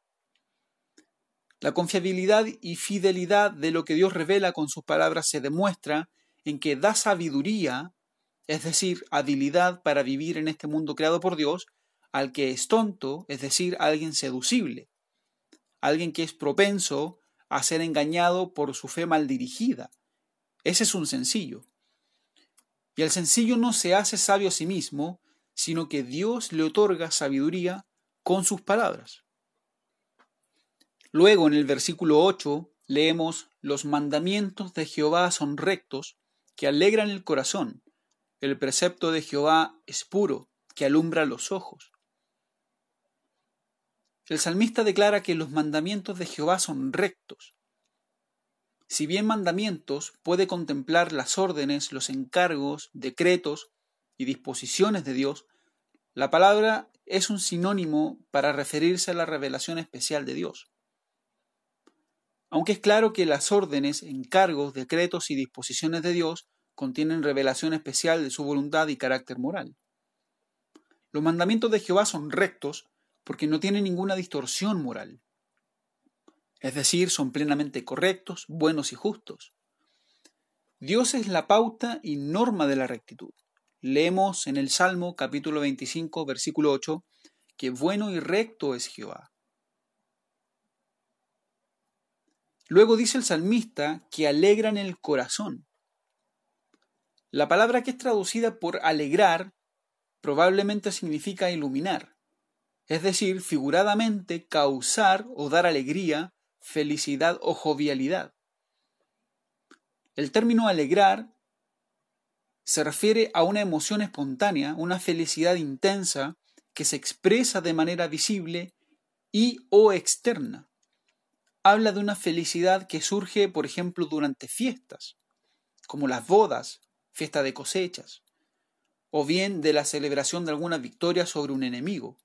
Speaker 1: La confiabilidad y fidelidad de lo que Dios revela con sus palabras se demuestra en que da sabiduría, es decir, habilidad para vivir en este mundo creado por Dios, al que es tonto, es decir, alguien seducible, alguien que es propenso a ser engañado por su fe mal dirigida. Ese es un sencillo. Y el sencillo no se hace sabio a sí mismo, sino que Dios le otorga sabiduría con sus palabras. Luego en el versículo 8 leemos, los mandamientos de Jehová son rectos, que alegran el corazón. El precepto de Jehová es puro, que alumbra los ojos. El salmista declara que los mandamientos de Jehová son rectos. Si bien mandamientos puede contemplar las órdenes, los encargos, decretos y disposiciones de Dios, la palabra es un sinónimo para referirse a la revelación especial de Dios. Aunque es claro que las órdenes, encargos, decretos y disposiciones de Dios contienen revelación especial de su voluntad y carácter moral. Los mandamientos de Jehová son rectos porque no tienen ninguna distorsión moral. Es decir, son plenamente correctos, buenos y justos. Dios es la pauta y norma de la rectitud. Leemos en el Salmo capítulo 25, versículo 8, que bueno y recto es Jehová. Luego dice el salmista que alegran el corazón. La palabra que es traducida por alegrar probablemente significa iluminar es decir, figuradamente causar o dar alegría, felicidad o jovialidad. El término alegrar se refiere a una emoción espontánea, una felicidad intensa que se expresa de manera visible y o externa. Habla de una felicidad que surge, por ejemplo, durante fiestas, como las bodas, fiesta de cosechas, o bien de la celebración de alguna victoria sobre un enemigo.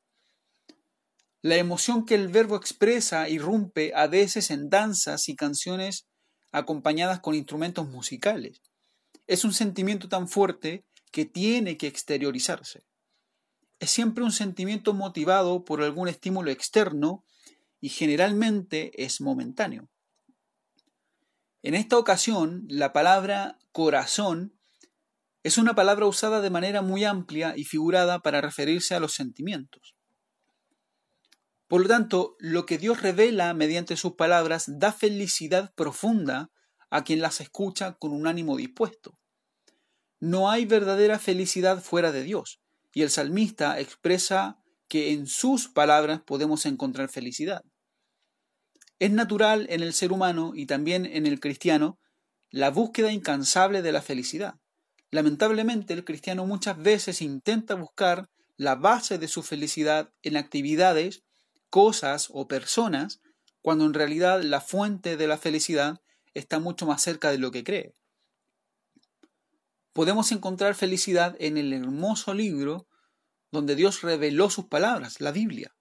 Speaker 1: La emoción que el verbo expresa irrumpe a veces en danzas y canciones acompañadas con instrumentos musicales. Es un sentimiento tan fuerte que tiene que exteriorizarse. Es siempre un sentimiento motivado por algún estímulo externo y generalmente es momentáneo. En esta ocasión, la palabra corazón es una palabra usada de manera muy amplia y figurada para referirse a los sentimientos. Por lo tanto, lo que Dios revela mediante sus palabras da felicidad profunda a quien las escucha con un ánimo dispuesto. No hay verdadera felicidad fuera de Dios, y el salmista expresa que en sus palabras podemos encontrar felicidad. Es natural en el ser humano y también en el cristiano la búsqueda incansable de la felicidad. Lamentablemente el cristiano muchas veces intenta buscar la base de su felicidad en actividades cosas o personas, cuando en realidad la fuente de la felicidad está mucho más cerca de lo que cree. Podemos encontrar felicidad en el hermoso libro donde Dios reveló sus palabras, la Biblia.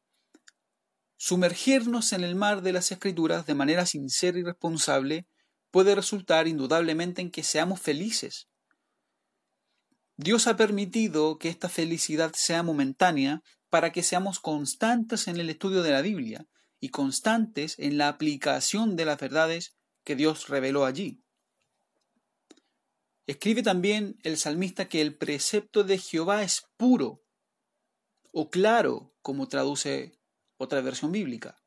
Speaker 1: Sumergirnos en el mar de las escrituras de manera sincera y responsable puede resultar indudablemente en que seamos felices. Dios ha permitido que esta felicidad sea momentánea para que seamos constantes en el estudio de la Biblia y constantes en la aplicación de las verdades que Dios reveló allí. Escribe también el salmista que el precepto de Jehová es puro o claro, como traduce otra versión bíblica.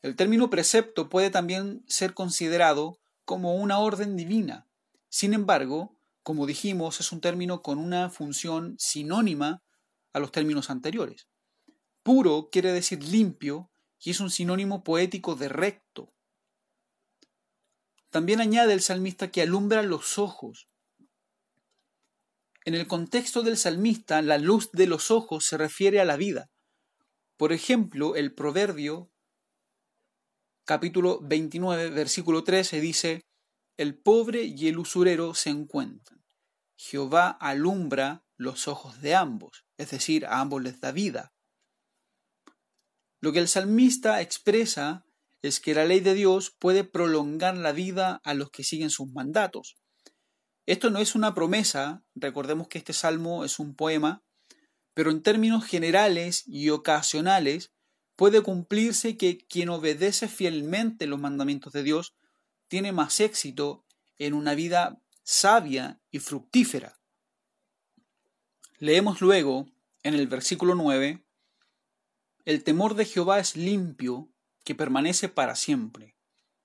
Speaker 1: El término precepto puede también ser considerado como una orden divina. Sin embargo, como dijimos, es un término con una función sinónima a los términos anteriores. Puro quiere decir limpio y es un sinónimo poético de recto. También añade el salmista que alumbra los ojos. En el contexto del salmista, la luz de los ojos se refiere a la vida. Por ejemplo, el proverbio capítulo 29, versículo 13 dice, El pobre y el usurero se encuentran. Jehová alumbra los ojos de ambos, es decir, a ambos les da vida. Lo que el salmista expresa es que la ley de Dios puede prolongar la vida a los que siguen sus mandatos. Esto no es una promesa, recordemos que este salmo es un poema, pero en términos generales y ocasionales puede cumplirse que quien obedece fielmente los mandamientos de Dios tiene más éxito en una vida sabia y fructífera. Leemos luego en el versículo 9, El temor de Jehová es limpio, que permanece para siempre.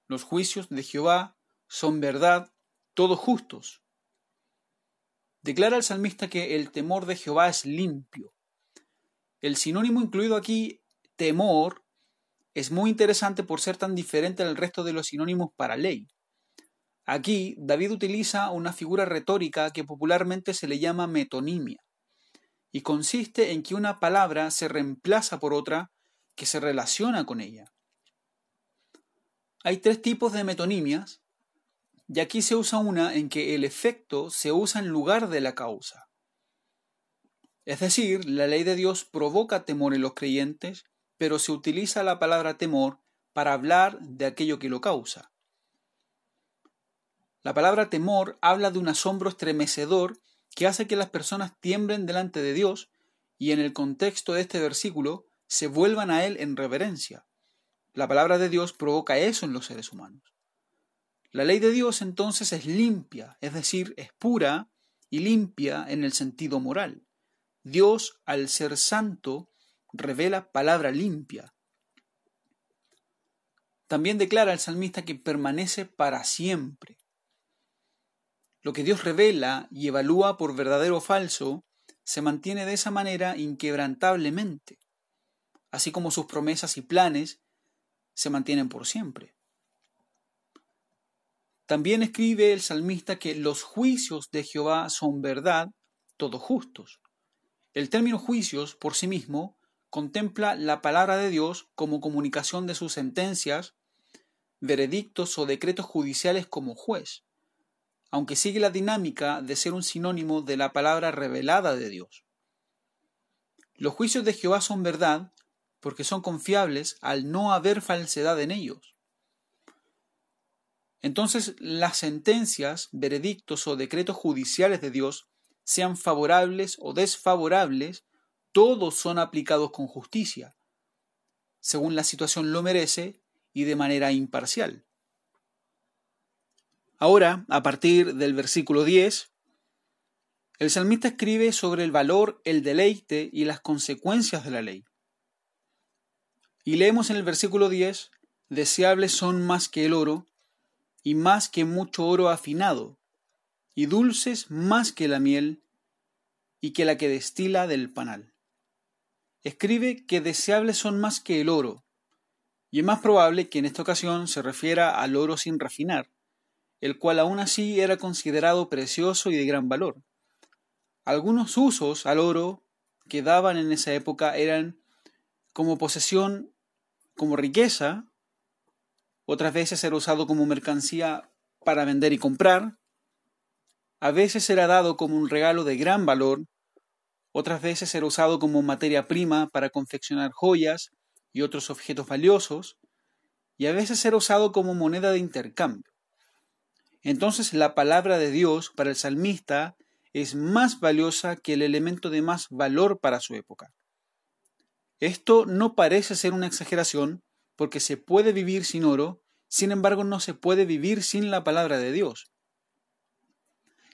Speaker 1: Los juicios de Jehová son verdad, todos justos. Declara el salmista que el temor de Jehová es limpio. El sinónimo incluido aquí, temor, es muy interesante por ser tan diferente al resto de los sinónimos para ley. Aquí, David utiliza una figura retórica que popularmente se le llama metonimia, y consiste en que una palabra se reemplaza por otra que se relaciona con ella. Hay tres tipos de metonimias, y aquí se usa una en que el efecto se usa en lugar de la causa. Es decir, la ley de Dios provoca temor en los creyentes, pero se utiliza la palabra temor para hablar de aquello que lo causa. La palabra temor habla de un asombro estremecedor que hace que las personas tiemblen delante de Dios y en el contexto de este versículo se vuelvan a Él en reverencia. La palabra de Dios provoca eso en los seres humanos. La ley de Dios entonces es limpia, es decir, es pura y limpia en el sentido moral. Dios, al ser santo, revela palabra limpia. También declara el salmista que permanece para siempre. Lo que Dios revela y evalúa por verdadero o falso se mantiene de esa manera inquebrantablemente, así como sus promesas y planes se mantienen por siempre. También escribe el salmista que los juicios de Jehová son verdad, todos justos. El término juicios por sí mismo contempla la palabra de Dios como comunicación de sus sentencias, veredictos o decretos judiciales como juez, aunque sigue la dinámica de ser un sinónimo de la palabra revelada de Dios. Los juicios de Jehová son verdad porque son confiables al no haber falsedad en ellos. Entonces las sentencias, veredictos o decretos judiciales de Dios, sean favorables o desfavorables, todos son aplicados con justicia, según la situación lo merece y de manera imparcial. Ahora, a partir del versículo 10, el salmista escribe sobre el valor, el deleite y las consecuencias de la ley. Y leemos en el versículo 10, deseables son más que el oro, y más que mucho oro afinado, y dulces más que la miel, y que la que destila del panal. Escribe que deseables son más que el oro, y es más probable que en esta ocasión se refiera al oro sin refinar, el cual aún así era considerado precioso y de gran valor. Algunos usos al oro que daban en esa época eran como posesión, como riqueza, otras veces era usado como mercancía para vender y comprar, a veces era dado como un regalo de gran valor, otras veces era usado como materia prima para confeccionar joyas y otros objetos valiosos, y a veces era usado como moneda de intercambio. Entonces la palabra de Dios para el salmista es más valiosa que el elemento de más valor para su época. Esto no parece ser una exageración, porque se puede vivir sin oro, sin embargo no se puede vivir sin la palabra de Dios.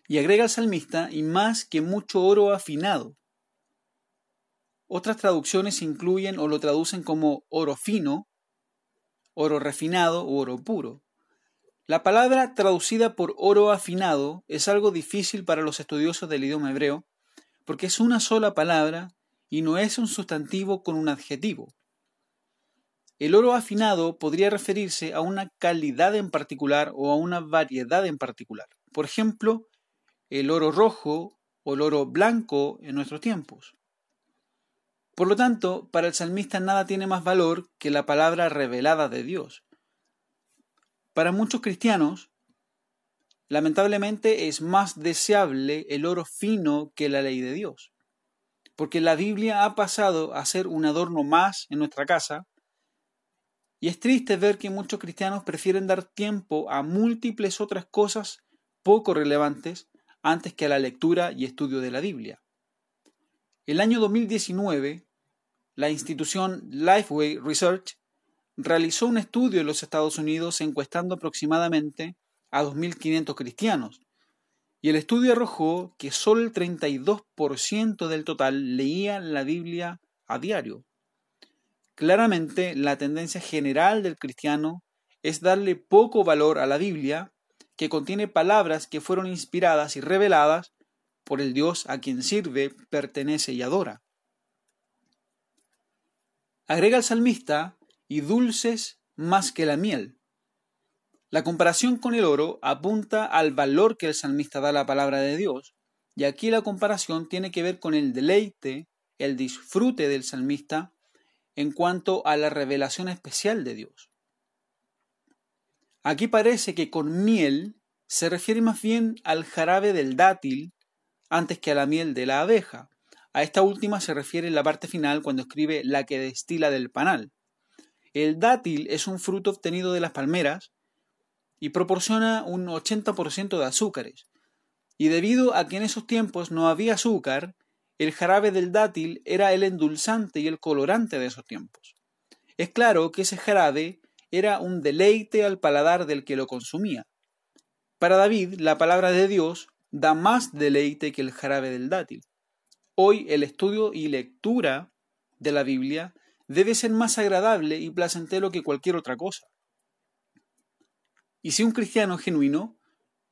Speaker 1: Y agrega el salmista, y más que mucho oro afinado. Otras traducciones incluyen o lo traducen como oro fino, oro refinado o oro puro. La palabra traducida por oro afinado es algo difícil para los estudiosos del idioma hebreo, porque es una sola palabra y no es un sustantivo con un adjetivo. El oro afinado podría referirse a una calidad en particular o a una variedad en particular. Por ejemplo, el oro rojo o el oro blanco en nuestros tiempos. Por lo tanto, para el salmista nada tiene más valor que la palabra revelada de Dios. Para muchos cristianos, lamentablemente es más deseable el oro fino que la ley de Dios, porque la Biblia ha pasado a ser un adorno más en nuestra casa y es triste ver que muchos cristianos prefieren dar tiempo a múltiples otras cosas poco relevantes antes que a la lectura y estudio de la Biblia. El año 2019, la institución Lifeway Research realizó un estudio en los Estados Unidos encuestando aproximadamente a 2.500 cristianos, y el estudio arrojó que solo el 32% del total leía la Biblia a diario. Claramente, la tendencia general del cristiano es darle poco valor a la Biblia, que contiene palabras que fueron inspiradas y reveladas por el Dios a quien sirve, pertenece y adora. Agrega el salmista, y dulces más que la miel. La comparación con el oro apunta al valor que el salmista da a la palabra de Dios, y aquí la comparación tiene que ver con el deleite, el disfrute del salmista en cuanto a la revelación especial de Dios. Aquí parece que con miel se refiere más bien al jarabe del dátil antes que a la miel de la abeja. A esta última se refiere en la parte final cuando escribe la que destila del panal. El dátil es un fruto obtenido de las palmeras y proporciona un 80% de azúcares. Y debido a que en esos tiempos no había azúcar, el jarabe del dátil era el endulzante y el colorante de esos tiempos. Es claro que ese jarabe era un deleite al paladar del que lo consumía. Para David, la palabra de Dios da más deleite que el jarabe del dátil. Hoy el estudio y lectura de la Biblia debe ser más agradable y placentero que cualquier otra cosa. Y si un cristiano genuino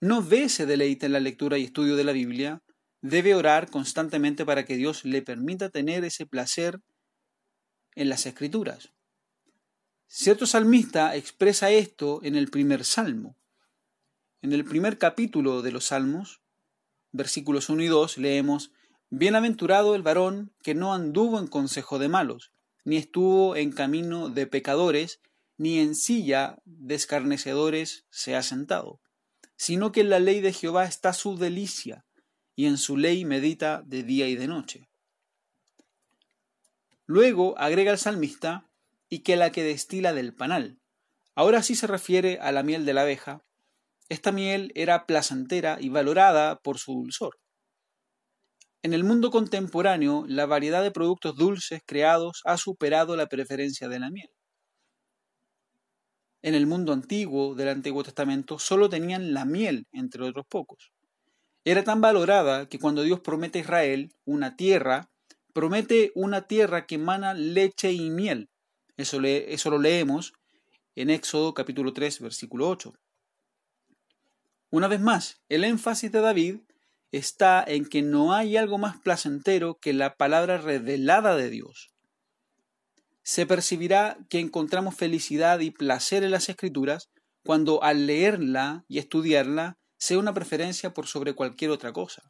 Speaker 1: no ve ese deleite en la lectura y estudio de la Biblia, debe orar constantemente para que Dios le permita tener ese placer en las escrituras. Cierto salmista expresa esto en el primer salmo. En el primer capítulo de los salmos, versículos 1 y 2, leemos, Bienaventurado el varón que no anduvo en consejo de malos, ni estuvo en camino de pecadores, ni en silla de escarnecedores se ha sentado, sino que en la ley de Jehová está su delicia, y en su ley medita de día y de noche. Luego agrega el salmista, y que la que destila del panal. Ahora sí se refiere a la miel de la abeja. Esta miel era placentera y valorada por su dulzor. En el mundo contemporáneo, la variedad de productos dulces creados ha superado la preferencia de la miel. En el mundo antiguo del Antiguo Testamento solo tenían la miel, entre otros pocos. Era tan valorada que cuando Dios promete a Israel una tierra, promete una tierra que emana leche y miel. Eso, lo leemos en Éxodo capítulo 3, versículo 8. Una vez más, el énfasis de David está en que no hay algo más placentero que la palabra revelada de Dios. Se percibirá que encontramos felicidad y placer en las escrituras cuando al leerla y estudiarla sea una preferencia por sobre cualquier otra cosa.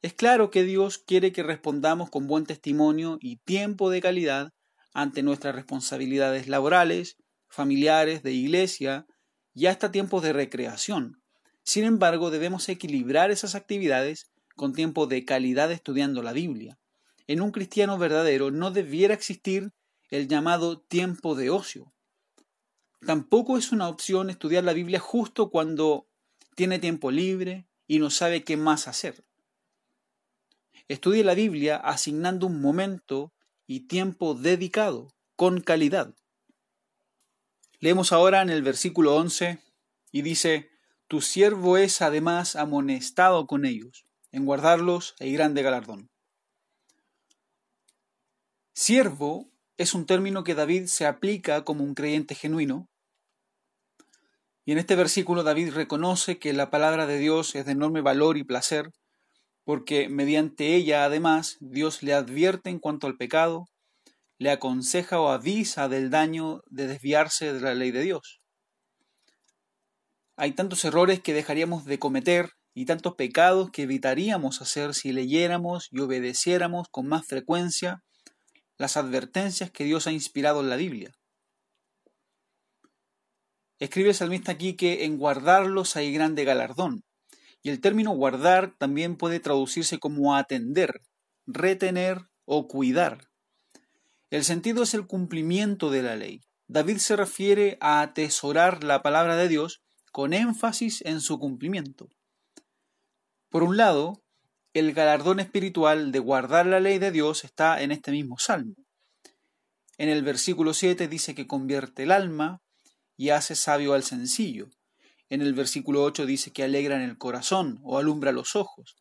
Speaker 1: Es claro que Dios quiere que respondamos con buen testimonio y tiempo de calidad ante nuestras responsabilidades laborales, familiares, de iglesia y hasta tiempos de recreación, sin embargo, debemos equilibrar esas actividades con tiempo de calidad estudiando la Biblia. En un cristiano verdadero no debiera existir el llamado tiempo de ocio. Tampoco es una opción estudiar la Biblia justo cuando tiene tiempo libre y no sabe qué más hacer. Estudie la Biblia asignando un momento y tiempo dedicado, con calidad. Leemos ahora en el versículo 11 y dice, tu siervo es además amonestado con ellos, en guardarlos hay grande galardón. Siervo es un término que David se aplica como un creyente genuino. Y en este versículo David reconoce que la palabra de Dios es de enorme valor y placer, porque mediante ella además Dios le advierte en cuanto al pecado, le aconseja o avisa del daño de desviarse de la ley de Dios. Hay tantos errores que dejaríamos de cometer y tantos pecados que evitaríamos hacer si leyéramos y obedeciéramos con más frecuencia las advertencias que Dios ha inspirado en la Biblia. Escribe el salmista aquí que en guardarlos hay grande galardón. Y el término guardar también puede traducirse como atender, retener o cuidar. El sentido es el cumplimiento de la ley. David se refiere a atesorar la palabra de Dios con énfasis en su cumplimiento. Por un lado, el galardón espiritual de guardar la ley de Dios está en este mismo salmo. En el versículo 7 dice que convierte el alma y hace sabio al sencillo. En el versículo 8 dice que alegra en el corazón o alumbra los ojos.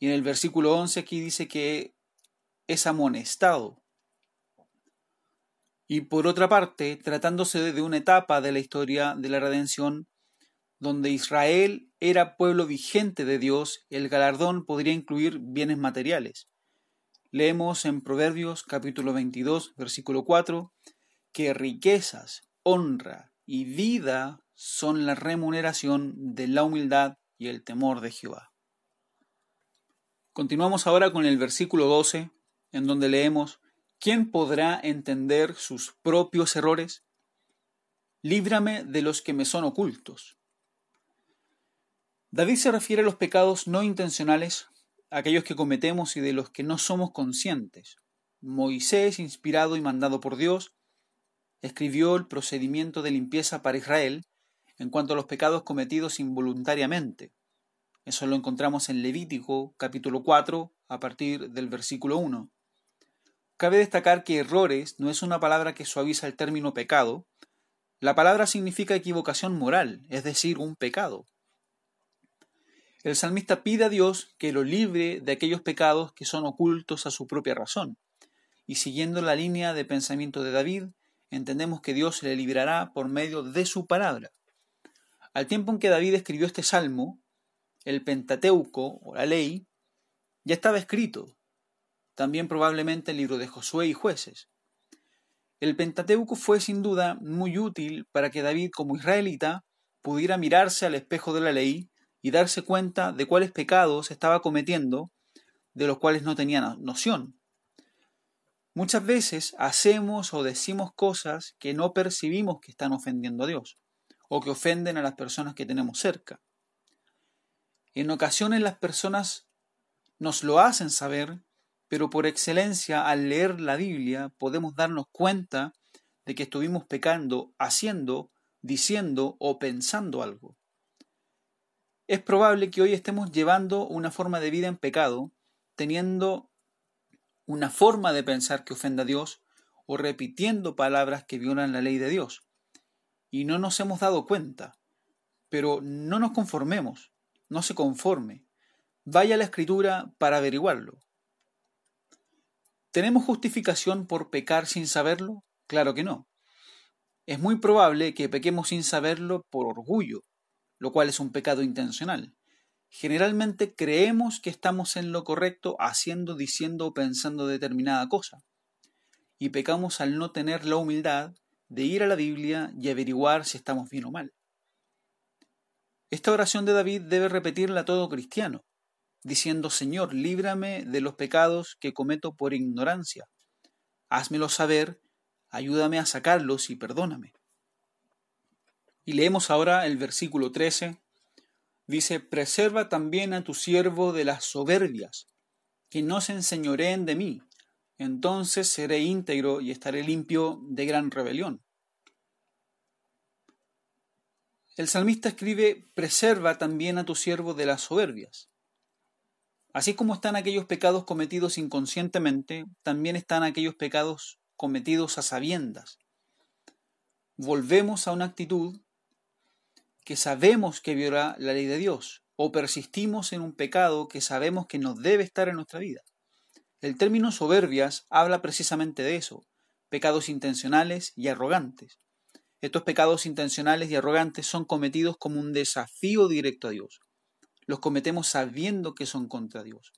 Speaker 1: Y en el versículo 11 aquí dice que es amonestado. Y por otra parte, tratándose de una etapa de la historia de la redención donde Israel era pueblo vigente de Dios, el galardón podría incluir bienes materiales. Leemos en Proverbios capítulo 22, versículo 4, que riquezas, honra y vida son la remuneración de la humildad y el temor de Jehová. Continuamos ahora con el versículo 12, en donde leemos, ¿quién podrá entender sus propios errores? Líbrame de los que me son ocultos. David se refiere a los pecados no intencionales, aquellos que cometemos y de los que no somos conscientes. Moisés, inspirado y mandado por Dios, escribió el procedimiento de limpieza para Israel en cuanto a los pecados cometidos involuntariamente. Eso lo encontramos en Levítico capítulo 4 a partir del versículo 1. Cabe destacar que errores no es una palabra que suaviza el término pecado. La palabra significa equivocación moral, es decir, un pecado. El salmista pide a Dios que lo libre de aquellos pecados que son ocultos a su propia razón. Y siguiendo la línea de pensamiento de David, entendemos que Dios le librará por medio de su palabra. Al tiempo en que David escribió este salmo, el Pentateuco o la ley ya estaba escrito, también probablemente el libro de Josué y jueces. El Pentateuco fue sin duda muy útil para que David como israelita pudiera mirarse al espejo de la ley y darse cuenta de cuáles pecados estaba cometiendo de los cuales no tenía noción. Muchas veces hacemos o decimos cosas que no percibimos que están ofendiendo a Dios o que ofenden a las personas que tenemos cerca. En ocasiones las personas nos lo hacen saber, pero por excelencia al leer la Biblia podemos darnos cuenta de que estuvimos pecando, haciendo, diciendo o pensando algo. Es probable que hoy estemos llevando una forma de vida en pecado, teniendo una forma de pensar que ofenda a Dios o repitiendo palabras que violan la ley de Dios. Y no nos hemos dado cuenta. Pero no nos conformemos, no se conforme. Vaya a la escritura para averiguarlo. ¿Tenemos justificación por pecar sin saberlo? Claro que no. Es muy probable que pequemos sin saberlo por orgullo, lo cual es un pecado intencional. Generalmente creemos que estamos en lo correcto haciendo, diciendo o pensando determinada cosa. Y pecamos al no tener la humildad de ir a la Biblia y averiguar si estamos bien o mal. Esta oración de David debe repetirla todo cristiano, diciendo, Señor, líbrame de los pecados que cometo por ignorancia. Házmelo saber, ayúdame a sacarlos y perdóname. Y leemos ahora el versículo 13 Dice, preserva también a tu siervo de las soberbias, que no se enseñoreen de mí, entonces seré íntegro y estaré limpio de gran rebelión. El salmista escribe, preserva también a tu siervo de las soberbias. Así como están aquellos pecados cometidos inconscientemente, también están aquellos pecados cometidos a sabiendas. Volvemos a una actitud que sabemos que viola la ley de Dios o persistimos en un pecado que sabemos que no debe estar en nuestra vida. El término soberbias habla precisamente de eso, pecados intencionales y arrogantes. Estos pecados intencionales y arrogantes son cometidos como un desafío directo a Dios. Los cometemos sabiendo que son contra Dios.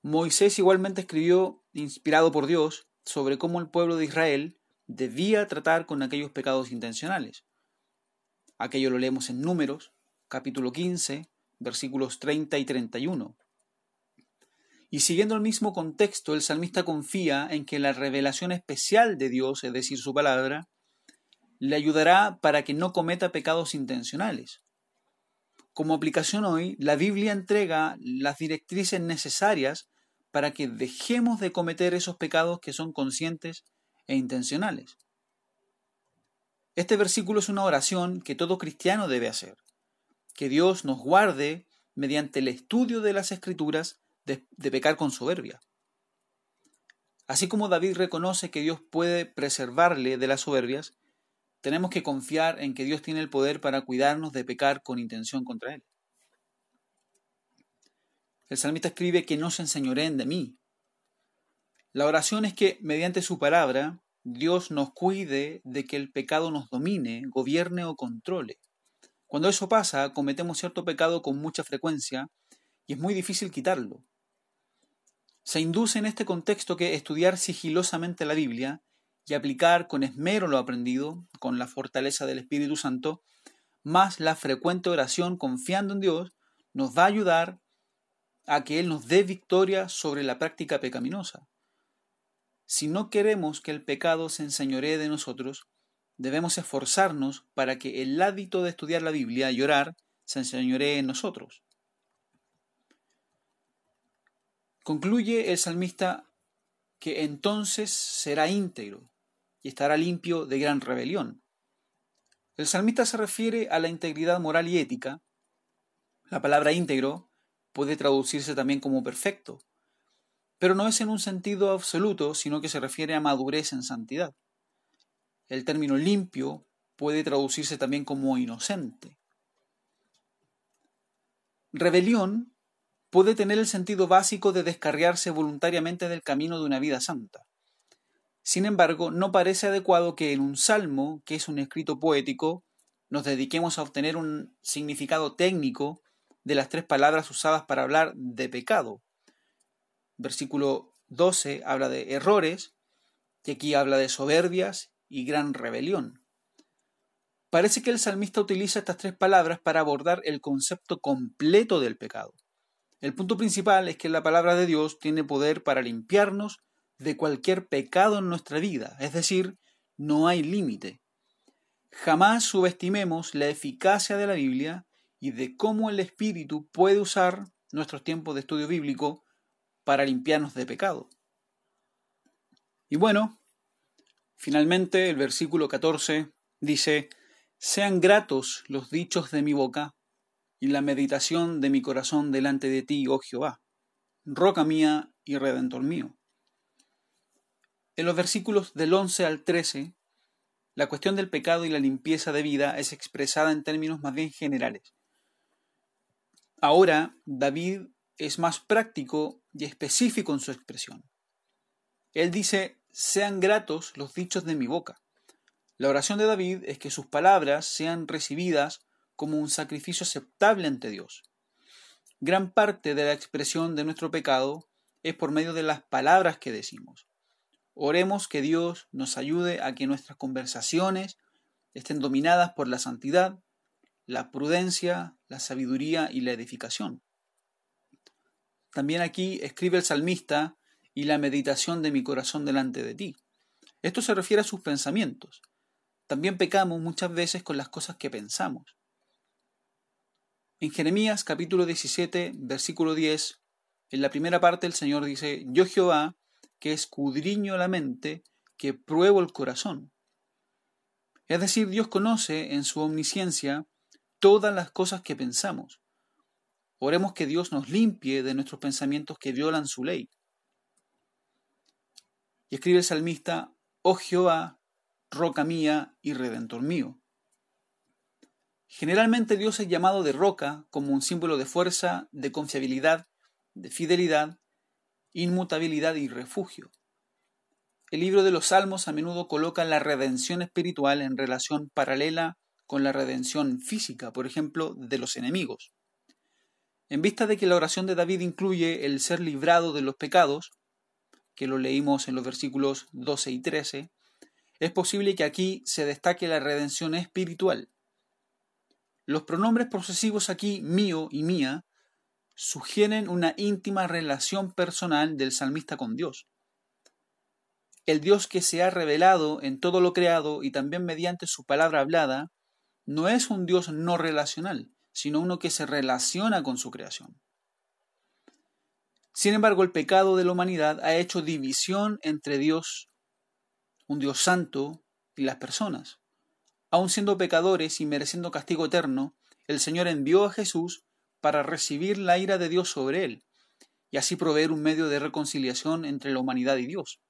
Speaker 1: Moisés igualmente escribió, inspirado por Dios, sobre cómo el pueblo de Israel debía tratar con aquellos pecados intencionales. Aquello lo leemos en Números, capítulo 15, versículos 30 y 31. Y siguiendo el mismo contexto, el salmista confía en que la revelación especial de Dios, es decir, su palabra, le ayudará para que no cometa pecados intencionales. Como aplicación hoy, la Biblia entrega las directrices necesarias para que dejemos de cometer esos pecados que son conscientes e intencionales. Este versículo es una oración que todo cristiano debe hacer. Que Dios nos guarde mediante el estudio de las escrituras de, pecar con soberbia. Así como David reconoce que Dios puede preservarle de las soberbias, tenemos que confiar en que Dios tiene el poder para cuidarnos de pecar con intención contra Él. El salmista escribe que no se enseñoreen de mí. La oración es que, mediante su palabra, Dios nos cuide de que el pecado nos domine, gobierne o controle. Cuando eso pasa, cometemos cierto pecado con mucha frecuencia y es muy difícil quitarlo. Se induce en este contexto que estudiar sigilosamente la Biblia y aplicar con esmero lo aprendido, con la fortaleza del Espíritu Santo, más la frecuente oración confiando en Dios, nos va a ayudar a que Él nos dé victoria sobre la práctica pecaminosa. Si no queremos que el pecado se enseñoree de nosotros, debemos esforzarnos para que el hábito de estudiar la Biblia y orar se enseñoree en nosotros. Concluye el salmista que entonces será íntegro y estará limpio de gran rebelión. El salmista se refiere a la integridad moral y ética. La palabra íntegro puede traducirse también como perfecto, pero no es en un sentido absoluto, sino que se refiere a madurez en santidad. El término limpio puede traducirse también como inocente. Rebelión puede tener el sentido básico de descarriarse voluntariamente del camino de una vida santa. Sin embargo, no parece adecuado que en un salmo, que es un escrito poético, nos dediquemos a obtener un significado técnico de las tres palabras usadas para hablar de pecado. Versículo 12 habla de errores, y aquí habla de soberbias y gran rebelión. Parece que el salmista utiliza estas tres palabras para abordar el concepto completo del pecado. El punto principal es que la palabra de Dios tiene poder para limpiarnos de cualquier pecado en nuestra vida, es decir, no hay límite. Jamás subestimemos la eficacia de la Biblia y de cómo el Espíritu puede usar nuestros tiempos de estudio bíblico para limpiarnos de pecado. Y bueno, finalmente el versículo 14 dice, sean gratos los dichos de mi boca y la meditación de mi corazón delante de ti, oh Jehová, roca mía y redentor mío. En los versículos del 11 al 13, la cuestión del pecado y la limpieza de vida es expresada en términos más bien generales. Ahora, David es más práctico y específico en su expresión. Él dice, sean gratos los dichos de mi boca. La oración de David es que sus palabras sean recibidas como un sacrificio aceptable ante Dios. Gran parte de la expresión de nuestro pecado es por medio de las palabras que decimos. Oremos que Dios nos ayude a que nuestras conversaciones estén dominadas por la santidad, la prudencia, la sabiduría y la edificación. También aquí escribe el salmista y la meditación de mi corazón delante de ti. Esto se refiere a sus pensamientos. También pecamos muchas veces con las cosas que pensamos. En Jeremías capítulo 17, versículo 10, en la primera parte el Señor dice, Yo Jehová que escudriño la mente, que pruebo el corazón. Es decir, Dios conoce en su omnisciencia todas las cosas que pensamos. Oremos que Dios nos limpie de nuestros pensamientos que violan su ley. Y escribe el salmista, Oh Jehová, roca mía y redentor mío. Generalmente Dios es llamado de roca como un símbolo de fuerza, de confiabilidad, de fidelidad inmutabilidad y refugio. El libro de los Salmos a menudo coloca la redención espiritual en relación paralela con la redención física, por ejemplo, de los enemigos. En vista de que la oración de David incluye el ser librado de los pecados, que lo leímos en los versículos 12 y 13, es posible que aquí se destaque la redención espiritual. Los pronombres procesivos aquí mío y mía sugieren una íntima relación personal del salmista con Dios. El Dios que se ha revelado en todo lo creado y también mediante su palabra hablada, no es un Dios no relacional, sino uno que se relaciona con su creación. Sin embargo, el pecado de la humanidad ha hecho división entre Dios, un Dios santo, y las personas. Aun siendo pecadores y mereciendo castigo eterno, el Señor envió a Jesús para recibir la ira de Dios sobre él, y así proveer un medio de reconciliación entre la humanidad y Dios.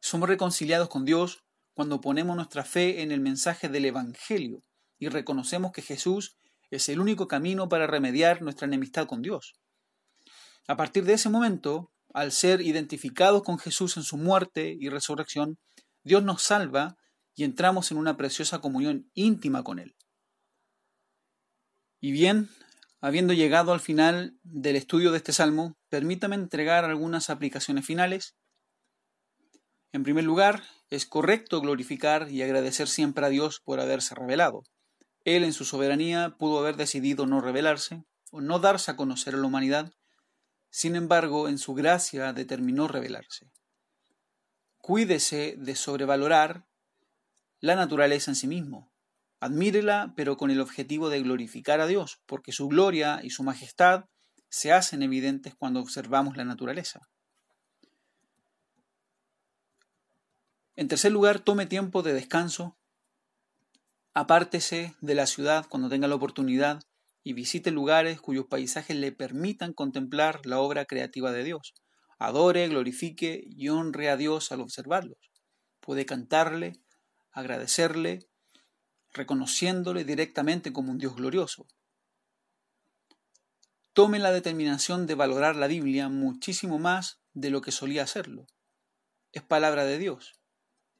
Speaker 1: Somos reconciliados con Dios cuando ponemos nuestra fe en el mensaje del Evangelio y reconocemos que Jesús es el único camino para remediar nuestra enemistad con Dios. A partir de ese momento, al ser identificados con Jesús en su muerte y resurrección, Dios nos salva y entramos en una preciosa comunión íntima con Él. Y bien, habiendo llegado al final del estudio de este salmo, permítame entregar algunas aplicaciones finales. En primer lugar, es correcto glorificar y agradecer siempre a Dios por haberse revelado. Él en su soberanía pudo haber decidido no revelarse o no darse a conocer a la humanidad, sin embargo, en su gracia determinó revelarse. Cuídese de sobrevalorar la naturaleza en sí mismo. Admírela, pero con el objetivo de glorificar a Dios, porque su gloria y su majestad se hacen evidentes cuando observamos la naturaleza. En tercer lugar, tome tiempo de descanso, apártese de la ciudad cuando tenga la oportunidad y visite lugares cuyos paisajes le permitan contemplar la obra creativa de Dios. Adore, glorifique y honre a Dios al observarlos. Puede cantarle, agradecerle, reconociéndole directamente como un Dios glorioso. Tome la determinación de valorar la Biblia muchísimo más de lo que solía hacerlo. Es palabra de Dios.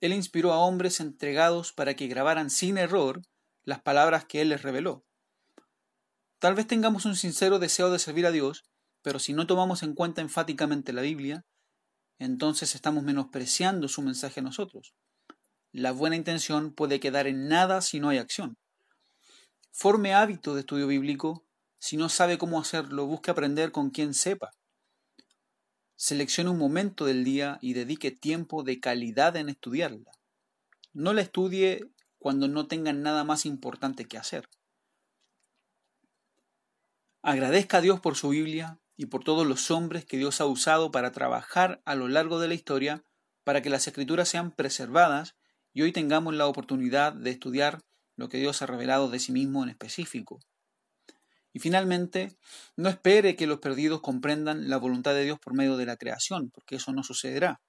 Speaker 1: Él inspiró a hombres entregados para que grabaran sin error las palabras que Él les reveló. Tal vez tengamos un sincero deseo de servir a Dios, pero si no tomamos en cuenta enfáticamente la Biblia, entonces estamos menospreciando su mensaje a nosotros. La buena intención puede quedar en nada si no hay acción. Forme hábito de estudio bíblico. Si no sabe cómo hacerlo, busque aprender con quien sepa. Seleccione un momento del día y dedique tiempo de calidad en estudiarla. No la estudie cuando no tenga nada más importante que hacer. Agradezca a Dios por su Biblia y por todos los hombres que Dios ha usado para trabajar a lo largo de la historia para que las escrituras sean preservadas y hoy tengamos la oportunidad de estudiar lo que Dios ha revelado de sí mismo en específico. Y finalmente, no espere que los perdidos comprendan la voluntad de Dios por medio de la creación, porque eso no sucederá.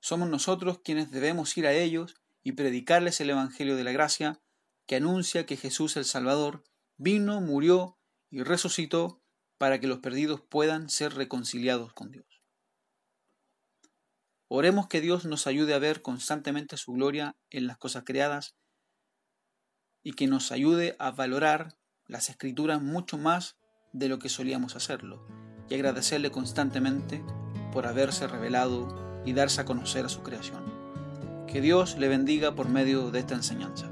Speaker 1: Somos nosotros quienes debemos ir a ellos y predicarles el Evangelio de la Gracia, que anuncia que Jesús el Salvador vino, murió y resucitó para que los perdidos puedan ser reconciliados con Dios. Oremos que Dios nos ayude a ver constantemente su gloria en las cosas creadas y que nos ayude a valorar las escrituras mucho más de lo que solíamos hacerlo y agradecerle constantemente por haberse revelado y darse a conocer a su creación. Que Dios le bendiga por medio de esta enseñanza.